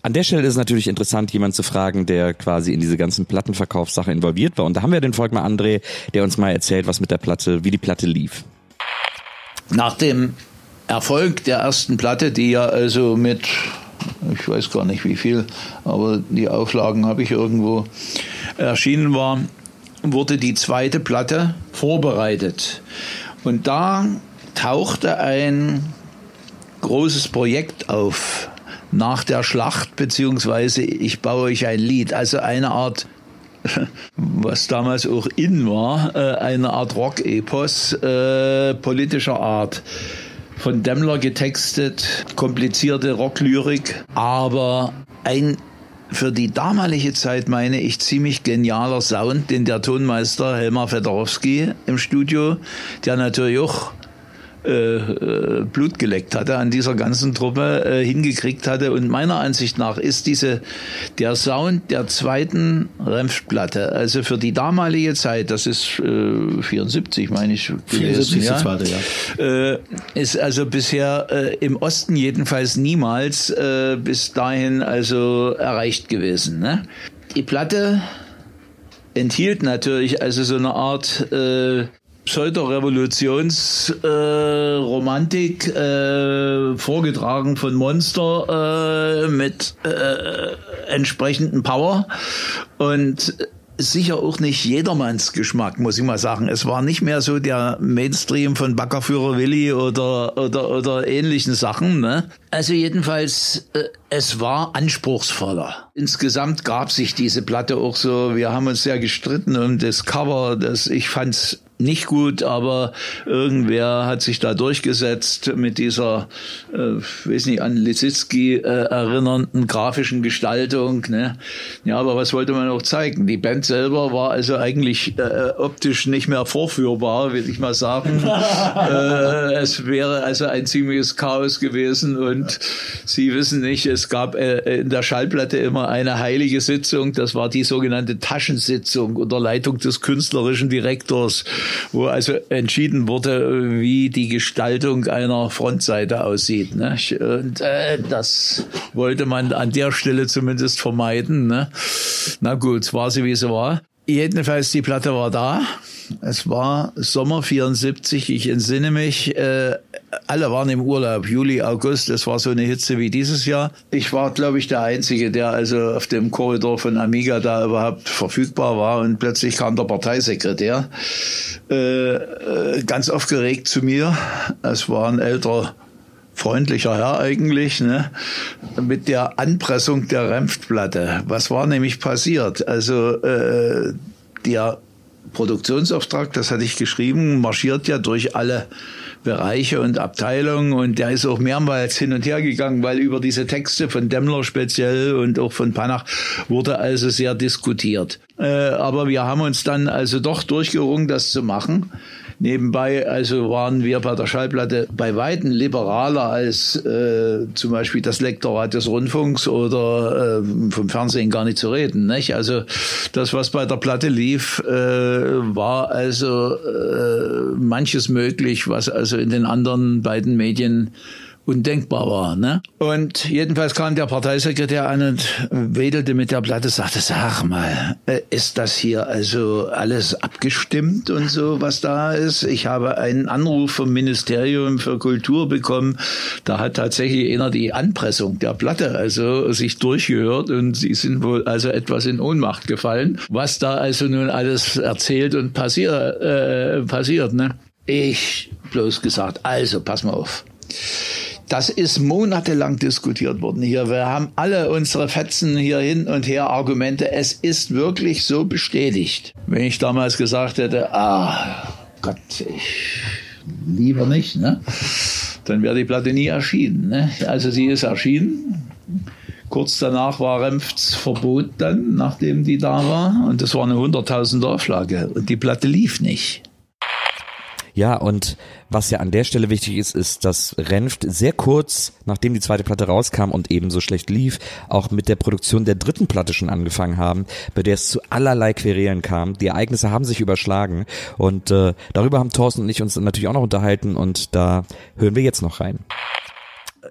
An der Stelle ist es natürlich interessant, jemand zu fragen, der quasi in diese ganzen Plattenverkaufssache involviert war. Und da haben wir den Volkmar André, der uns mal erzählt, was mit der Platte, wie die Platte lief. Nach dem Erfolg der ersten Platte, die ja also mit, ich weiß gar nicht wie viel, aber die Auflagen habe ich irgendwo erschienen war, wurde die zweite Platte vorbereitet. Und da tauchte ein großes Projekt auf nach der Schlacht, beziehungsweise ich baue euch ein Lied, also eine Art was damals auch in war, äh, eine Art Rock-Epos äh, politischer Art. Von Demmler getextet, komplizierte Rocklyrik, aber ein für die damalige Zeit, meine ich, ziemlich genialer Sound, den der Tonmeister Helmar Fedorowski im Studio, der natürlich auch äh, äh, Blut geleckt hatte an dieser ganzen Truppe äh, hingekriegt hatte und meiner Ansicht nach ist diese der Sound der zweiten Renfplatte also für die damalige Zeit das ist äh, 74 meine ich gewesen, 74 ist ja? zweite, ja. äh, ist also bisher äh, im Osten jedenfalls niemals äh, bis dahin also erreicht gewesen. Ne? Die Platte enthielt natürlich also so eine Art äh, Pseudo-Revolutionsromantik, äh, äh, vorgetragen von Monster äh, mit äh, entsprechendem Power und sicher auch nicht jedermanns Geschmack, muss ich mal sagen. Es war nicht mehr so der Mainstream von Baggerführer Willi oder, oder, oder ähnlichen Sachen. Ne? Also jedenfalls, äh, es war anspruchsvoller. Insgesamt gab sich diese Platte auch so, wir haben uns sehr gestritten um das Cover, das ich fand's nicht gut, aber irgendwer hat sich da durchgesetzt mit dieser, äh, weiß nicht, an Lissitzky äh, erinnernden grafischen Gestaltung. Ne? Ja, aber was wollte man auch zeigen? Die Band selber war also eigentlich äh, optisch nicht mehr vorführbar, will ich mal sagen. äh, es wäre also ein ziemliches Chaos gewesen und Sie wissen nicht, es gab äh, in der Schallplatte immer eine heilige Sitzung, das war die sogenannte Taschensitzung unter Leitung des künstlerischen Direktors, wo also entschieden wurde, wie die Gestaltung einer Frontseite aussieht. Ne? Und äh, das wollte man an der Stelle zumindest vermeiden. Ne? Na gut, war sie wie sie war. Jedenfalls die Platte war da. Es war Sommer 74. Ich entsinne mich. Äh, alle waren im Urlaub. Juli, August. Es war so eine Hitze wie dieses Jahr. Ich war, glaube ich, der Einzige, der also auf dem Korridor von Amiga da überhaupt verfügbar war. Und plötzlich kam der Parteisekretär äh, äh, ganz aufgeregt zu mir. Es war ein älterer freundlicher Herr eigentlich, ne, mit der Anpressung der Renftplatte. Was war nämlich passiert? Also äh, der Produktionsauftrag, das hatte ich geschrieben, marschiert ja durch alle Bereiche und Abteilungen und der ist auch mehrmals hin und her gegangen, weil über diese Texte von Demmler speziell und auch von Panach wurde also sehr diskutiert. Äh, aber wir haben uns dann also doch durchgerungen, das zu machen. Nebenbei also waren wir bei der Schallplatte bei Weitem liberaler als äh, zum Beispiel das Lektorat des Rundfunks oder äh, vom Fernsehen gar nicht zu reden. Nicht? Also das, was bei der Platte lief, äh, war also äh, manches möglich, was also in den anderen beiden Medien undenkbar war. Ne? Und jedenfalls kam der Parteisekretär an und wedelte mit der Platte, sagte, sag mal, äh, ist das hier also alles abgestimmt und so, was da ist? Ich habe einen Anruf vom Ministerium für Kultur bekommen, da hat tatsächlich einer die Anpressung der Platte also sich durchgehört und sie sind wohl also etwas in Ohnmacht gefallen, was da also nun alles erzählt und passiert, äh, passiert. Ne? Ich bloß gesagt, also pass mal auf. Das ist monatelang diskutiert worden hier. Wir haben alle unsere Fetzen hier hin und her Argumente. Es ist wirklich so bestätigt. Wenn ich damals gesagt hätte, ah, Gott, ich lieber nicht, ne? dann wäre die Platte nie erschienen. Ne? Also sie ist erschienen. Kurz danach war Remfts Verbot dann, nachdem die da war. Und das war eine 100.000 Auflage. Und die Platte lief nicht. Ja, und was ja an der Stelle wichtig ist, ist, dass Renft sehr kurz, nachdem die zweite Platte rauskam und eben so schlecht lief, auch mit der Produktion der dritten Platte schon angefangen haben, bei der es zu allerlei Querelen kam. Die Ereignisse haben sich überschlagen und äh, darüber haben Thorsten und ich uns natürlich auch noch unterhalten und da hören wir jetzt noch rein.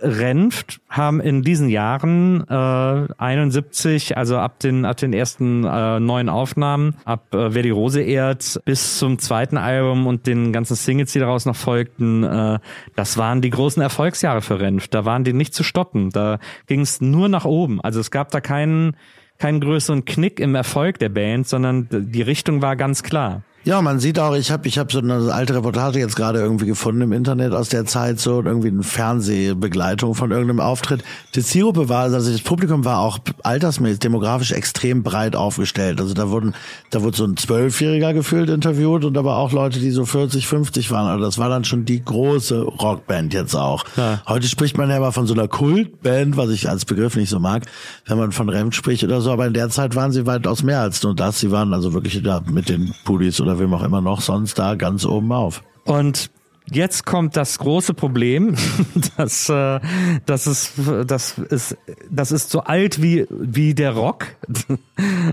Renft haben in diesen Jahren äh, 71, also ab den ab den ersten äh, neuen Aufnahmen, ab äh, Wer die Rose ehrt bis zum zweiten Album und den ganzen Singles, die daraus noch folgten, äh, das waren die großen Erfolgsjahre für Renft. Da waren die nicht zu stoppen. Da ging es nur nach oben. Also es gab da keinen keinen größeren Knick im Erfolg der Band, sondern die Richtung war ganz klar. Ja, man sieht auch, ich habe ich hab so eine alte Reportage jetzt gerade irgendwie gefunden im Internet aus der Zeit, so irgendwie eine Fernsehbegleitung von irgendeinem Auftritt. Die Zielgruppe war, also das Publikum war auch altersmäßig, demografisch extrem breit aufgestellt. Also da wurden, da wurde so ein Zwölfjähriger gefühlt interviewt und aber auch Leute, die so 40, 50 waren. Also das war dann schon die große Rockband jetzt auch. Ja. Heute spricht man ja immer von so einer Kultband, was ich als Begriff nicht so mag, wenn man von Remt spricht oder so. Aber in der Zeit waren sie weitaus mehr als nur das. Sie waren also wirklich da mit den Pudis oder oder wem auch immer noch sonst da ganz oben auf. Und Jetzt kommt das große Problem, dass äh, das ist das ist das ist so alt wie wie der Rock.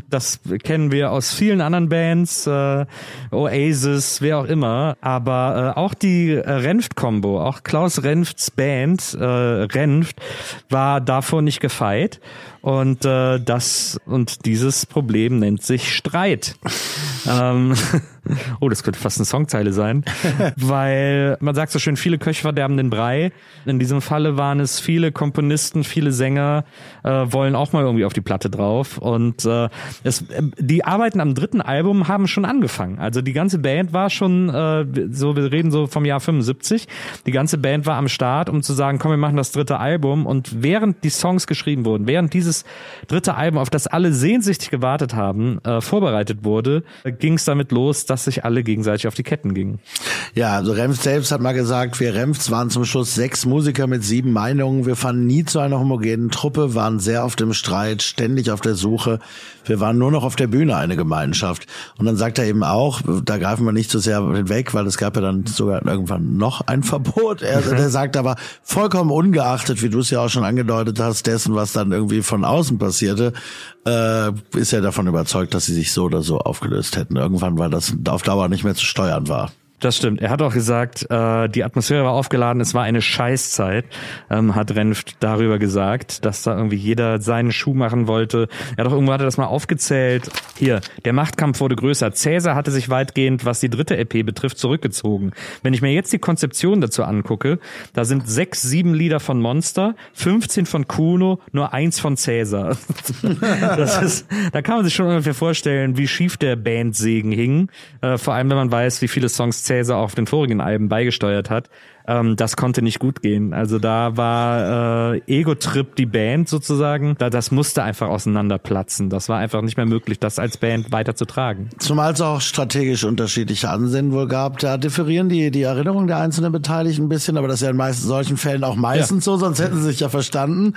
Das kennen wir aus vielen anderen Bands, äh, Oasis, wer auch immer. Aber äh, auch die äh, Renft-Kombo, auch Klaus Renfts Band äh, Renft war davor nicht gefeit. Und äh, das und dieses Problem nennt sich Streit. ähm, oh, das könnte fast eine Songzeile sein, weil man sagt so schön, viele Köche verderben den Brei. In diesem Falle waren es viele Komponisten, viele Sänger äh, wollen auch mal irgendwie auf die Platte drauf und äh, es, äh, die Arbeiten am dritten Album haben schon angefangen. Also die ganze Band war schon äh, so, wir reden so vom Jahr 75. Die ganze Band war am Start, um zu sagen, komm, wir machen das dritte Album und während die Songs geschrieben wurden, während dieses dritte Album, auf das alle sehnsüchtig gewartet haben, äh, vorbereitet wurde, ging es damit los, dass sich alle gegenseitig auf die Ketten gingen. Ja, also Remft selbst hat mal gesagt, wir Remfts waren zum Schluss sechs Musiker mit sieben Meinungen. Wir fanden nie zu einer homogenen Truppe, waren sehr oft im Streit, ständig auf der Suche. Wir waren nur noch auf der Bühne eine Gemeinschaft. Und dann sagt er eben auch, da greifen wir nicht so sehr weg, weil es gab ja dann sogar irgendwann noch ein Verbot. Er, er sagt aber vollkommen ungeachtet, wie du es ja auch schon angedeutet hast, dessen, was dann irgendwie von außen passierte, äh, ist er davon überzeugt, dass sie sich so oder so aufgelöst hätten. Irgendwann, weil das auf Dauer nicht mehr zu steuern war. Das stimmt. Er hat auch gesagt, äh, die Atmosphäre war aufgeladen, es war eine Scheißzeit, ähm, hat Renft darüber gesagt, dass da irgendwie jeder seinen Schuh machen wollte. Er hat auch irgendwo hat er das mal aufgezählt. Hier, der Machtkampf wurde größer. Cäsar hatte sich weitgehend, was die dritte EP betrifft, zurückgezogen. Wenn ich mir jetzt die Konzeption dazu angucke, da sind sechs, sieben Lieder von Monster, 15 von Kuno, nur eins von Cäsar. das ist, da kann man sich schon ungefähr vorstellen, wie schief der Bandsegen hing. Äh, vor allem, wenn man weiß, wie viele Songs Cäsar auf den vorigen Alben beigesteuert hat. Ähm, das konnte nicht gut gehen. Also da war äh, Ego-Trip die Band sozusagen. Da, das musste einfach auseinanderplatzen. Das war einfach nicht mehr möglich, das als Band weiter zu tragen. Zumal es auch strategisch unterschiedliche Ansinnen wohl gab. Da differieren die, die Erinnerungen der einzelnen Beteiligten ein bisschen, aber das ist ja in meisten solchen Fällen auch meistens ja. so, sonst hätten sie sich ja verstanden.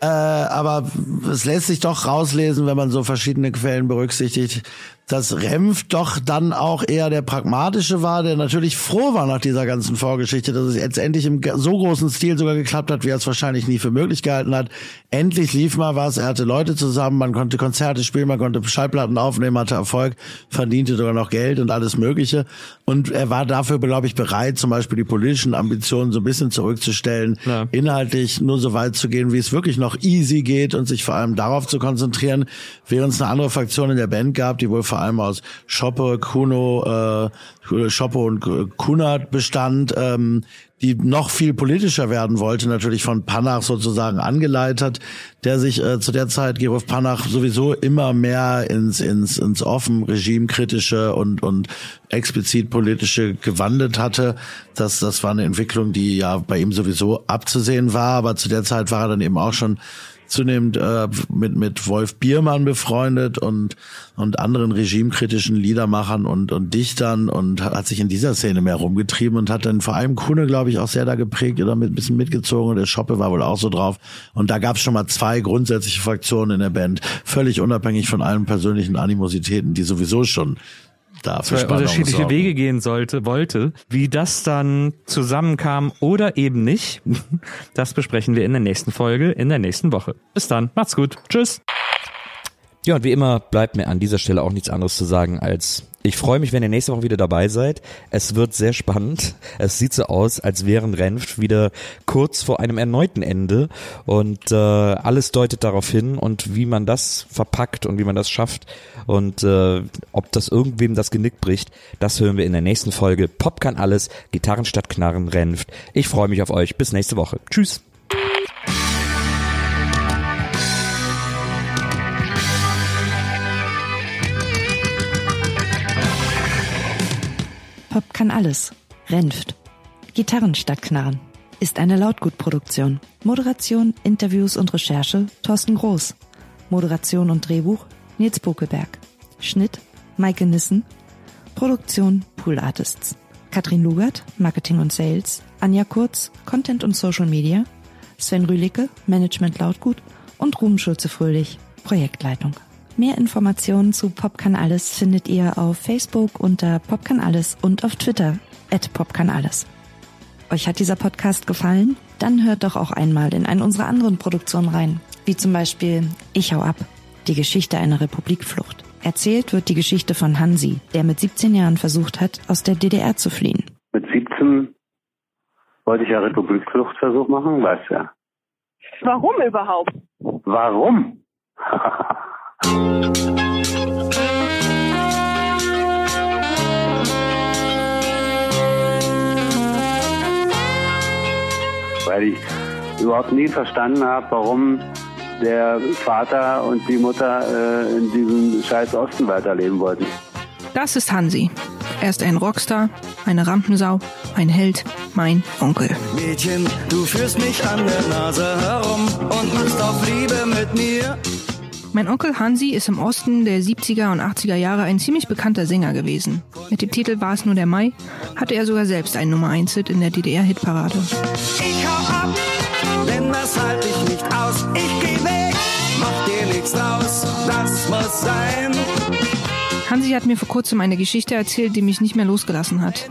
Äh, aber es lässt sich doch rauslesen, wenn man so verschiedene Quellen berücksichtigt, dass Remf doch dann auch eher der pragmatische war, der natürlich froh war nach dieser ganzen Vorgeschichte, dass es jetzt endlich im so großen Stil sogar geklappt hat, wie er es wahrscheinlich nie für möglich gehalten hat. Endlich lief mal was, er hatte Leute zusammen, man konnte Konzerte spielen, man konnte Schallplatten aufnehmen, hatte Erfolg, verdiente sogar noch Geld und alles Mögliche. Und er war dafür, glaube ich, bereit, zum Beispiel die politischen Ambitionen so ein bisschen zurückzustellen, ja. inhaltlich nur so weit zu gehen, wie es wirklich noch easy geht und sich vor allem darauf zu konzentrieren, während es eine andere Fraktion in der Band gab, die wohl vor allem aus Schoppe, Kuno, äh, Schoppe und Kunert bestand, ähm, die noch viel politischer werden wollte, natürlich von Panach sozusagen angeleitet, der sich äh, zu der Zeit, Gerolf Panach, sowieso immer mehr ins, ins, ins offen regimekritische und, und explizit politische gewandelt hatte. Das, das war eine Entwicklung, die ja bei ihm sowieso abzusehen war, aber zu der Zeit war er dann eben auch schon zunehmend äh, mit mit Wolf Biermann befreundet und und anderen regimekritischen Liedermachern und und Dichtern und hat sich in dieser Szene mehr rumgetrieben und hat dann vor allem Kuhne, glaube ich, auch sehr da geprägt oder mit ein bisschen mitgezogen. Und der Schoppe war wohl auch so drauf. Und da gab es schon mal zwei grundsätzliche Fraktionen in der Band, völlig unabhängig von allen persönlichen Animositäten, die sowieso schon da für zwei unterschiedliche sorgen. Wege gehen sollte, wollte. Wie das dann zusammenkam oder eben nicht, das besprechen wir in der nächsten Folge, in der nächsten Woche. Bis dann, macht's gut, tschüss. Ja, und wie immer bleibt mir an dieser Stelle auch nichts anderes zu sagen als ich freue mich, wenn ihr nächste Woche wieder dabei seid. Es wird sehr spannend. Es sieht so aus, als wären Renft wieder kurz vor einem erneuten Ende und äh, alles deutet darauf hin und wie man das verpackt und wie man das schafft und äh, ob das irgendwem das Genick bricht, das hören wir in der nächsten Folge. Pop kann alles, Gitarren statt Knarren Renft. Ich freue mich auf euch. Bis nächste Woche. Tschüss. Pop kann alles. Renft. Gitarren statt Knarren. Ist eine Lautgutproduktion. Moderation, Interviews und Recherche Thorsten Groß. Moderation und Drehbuch Nils Bokelberg. Schnitt Maike Nissen. Produktion Pool Artists. Katrin Lugert, Marketing und Sales. Anja Kurz, Content und Social Media. Sven Rühlicke, Management Lautgut und Ruben Schulze-Fröhlich, Projektleitung. Mehr Informationen zu Pop kann alles findet ihr auf Facebook unter Pop kann alles und auf Twitter at Pop kann alles. Euch hat dieser Podcast gefallen? Dann hört doch auch einmal in eine unserer anderen Produktionen rein, wie zum Beispiel Ich hau ab, die Geschichte einer Republikflucht. Erzählt wird die Geschichte von Hansi, der mit 17 Jahren versucht hat, aus der DDR zu fliehen. Mit 17 wollte ich ja Republikfluchtversuch machen, weißt ja. Warum überhaupt? Warum? Weil ich überhaupt nie verstanden habe, warum der Vater und die Mutter äh, in diesem scheiß Osten weiterleben wollten. Das ist Hansi. Er ist ein Rockstar, eine Rampensau, ein Held, mein Onkel. Mädchen, du führst mich an der Nase herum und machst auf Liebe mit mir. Mein Onkel Hansi ist im Osten der 70er und 80er Jahre ein ziemlich bekannter Sänger gewesen. Mit dem Titel War es nur der Mai hatte er sogar selbst einen Nummer 1 Hit in der DDR-Hitparade. Ich hau ab, denn das halte ich nicht aus. Ich geh weg, mach dir nichts draus, das muss sein. Hansi hat mir vor kurzem eine Geschichte erzählt, die mich nicht mehr losgelassen hat.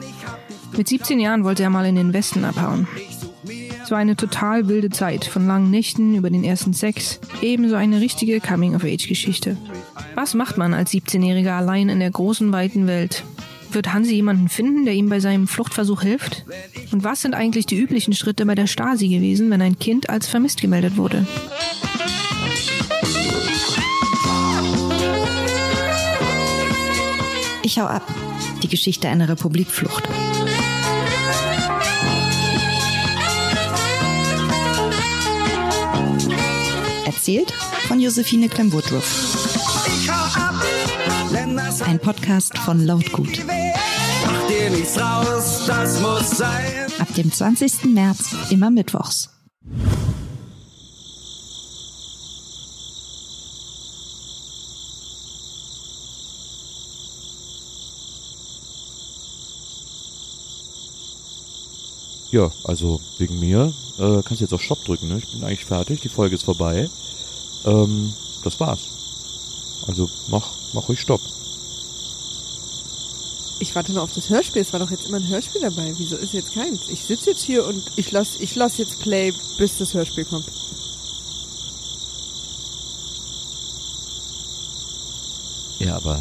Mit 17 Jahren wollte er mal in den Westen abhauen. War eine total wilde Zeit, von langen Nächten über den ersten Sex, ebenso eine richtige Coming-of-Age-Geschichte. Was macht man als 17-Jähriger allein in der großen, weiten Welt? Wird Hansi jemanden finden, der ihm bei seinem Fluchtversuch hilft? Und was sind eigentlich die üblichen Schritte bei der Stasi gewesen, wenn ein Kind als vermisst gemeldet wurde? Ich hau ab. Die Geschichte einer Republikflucht. Erzählt von Josephine Clem-Woodruff. Ein Podcast von Lautgut. Ab dem 20. März immer mittwochs. Ja, also wegen mir äh, kannst du jetzt auf Stopp drücken. Ne? Ich bin eigentlich fertig. Die Folge ist vorbei. Ähm, das war's. Also mach, mach ruhig Stopp. Ich warte nur auf das Hörspiel. Es war doch jetzt immer ein Hörspiel dabei. Wieso ist jetzt keins? Ich sitze jetzt hier und ich lass, ich lass jetzt Play, bis das Hörspiel kommt. Ja, aber,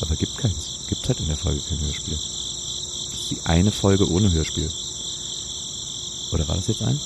aber gibt keins. Gibt halt in der Folge kein Hörspiel. Das ist die eine Folge ohne Hörspiel. Oder war das jetzt ein?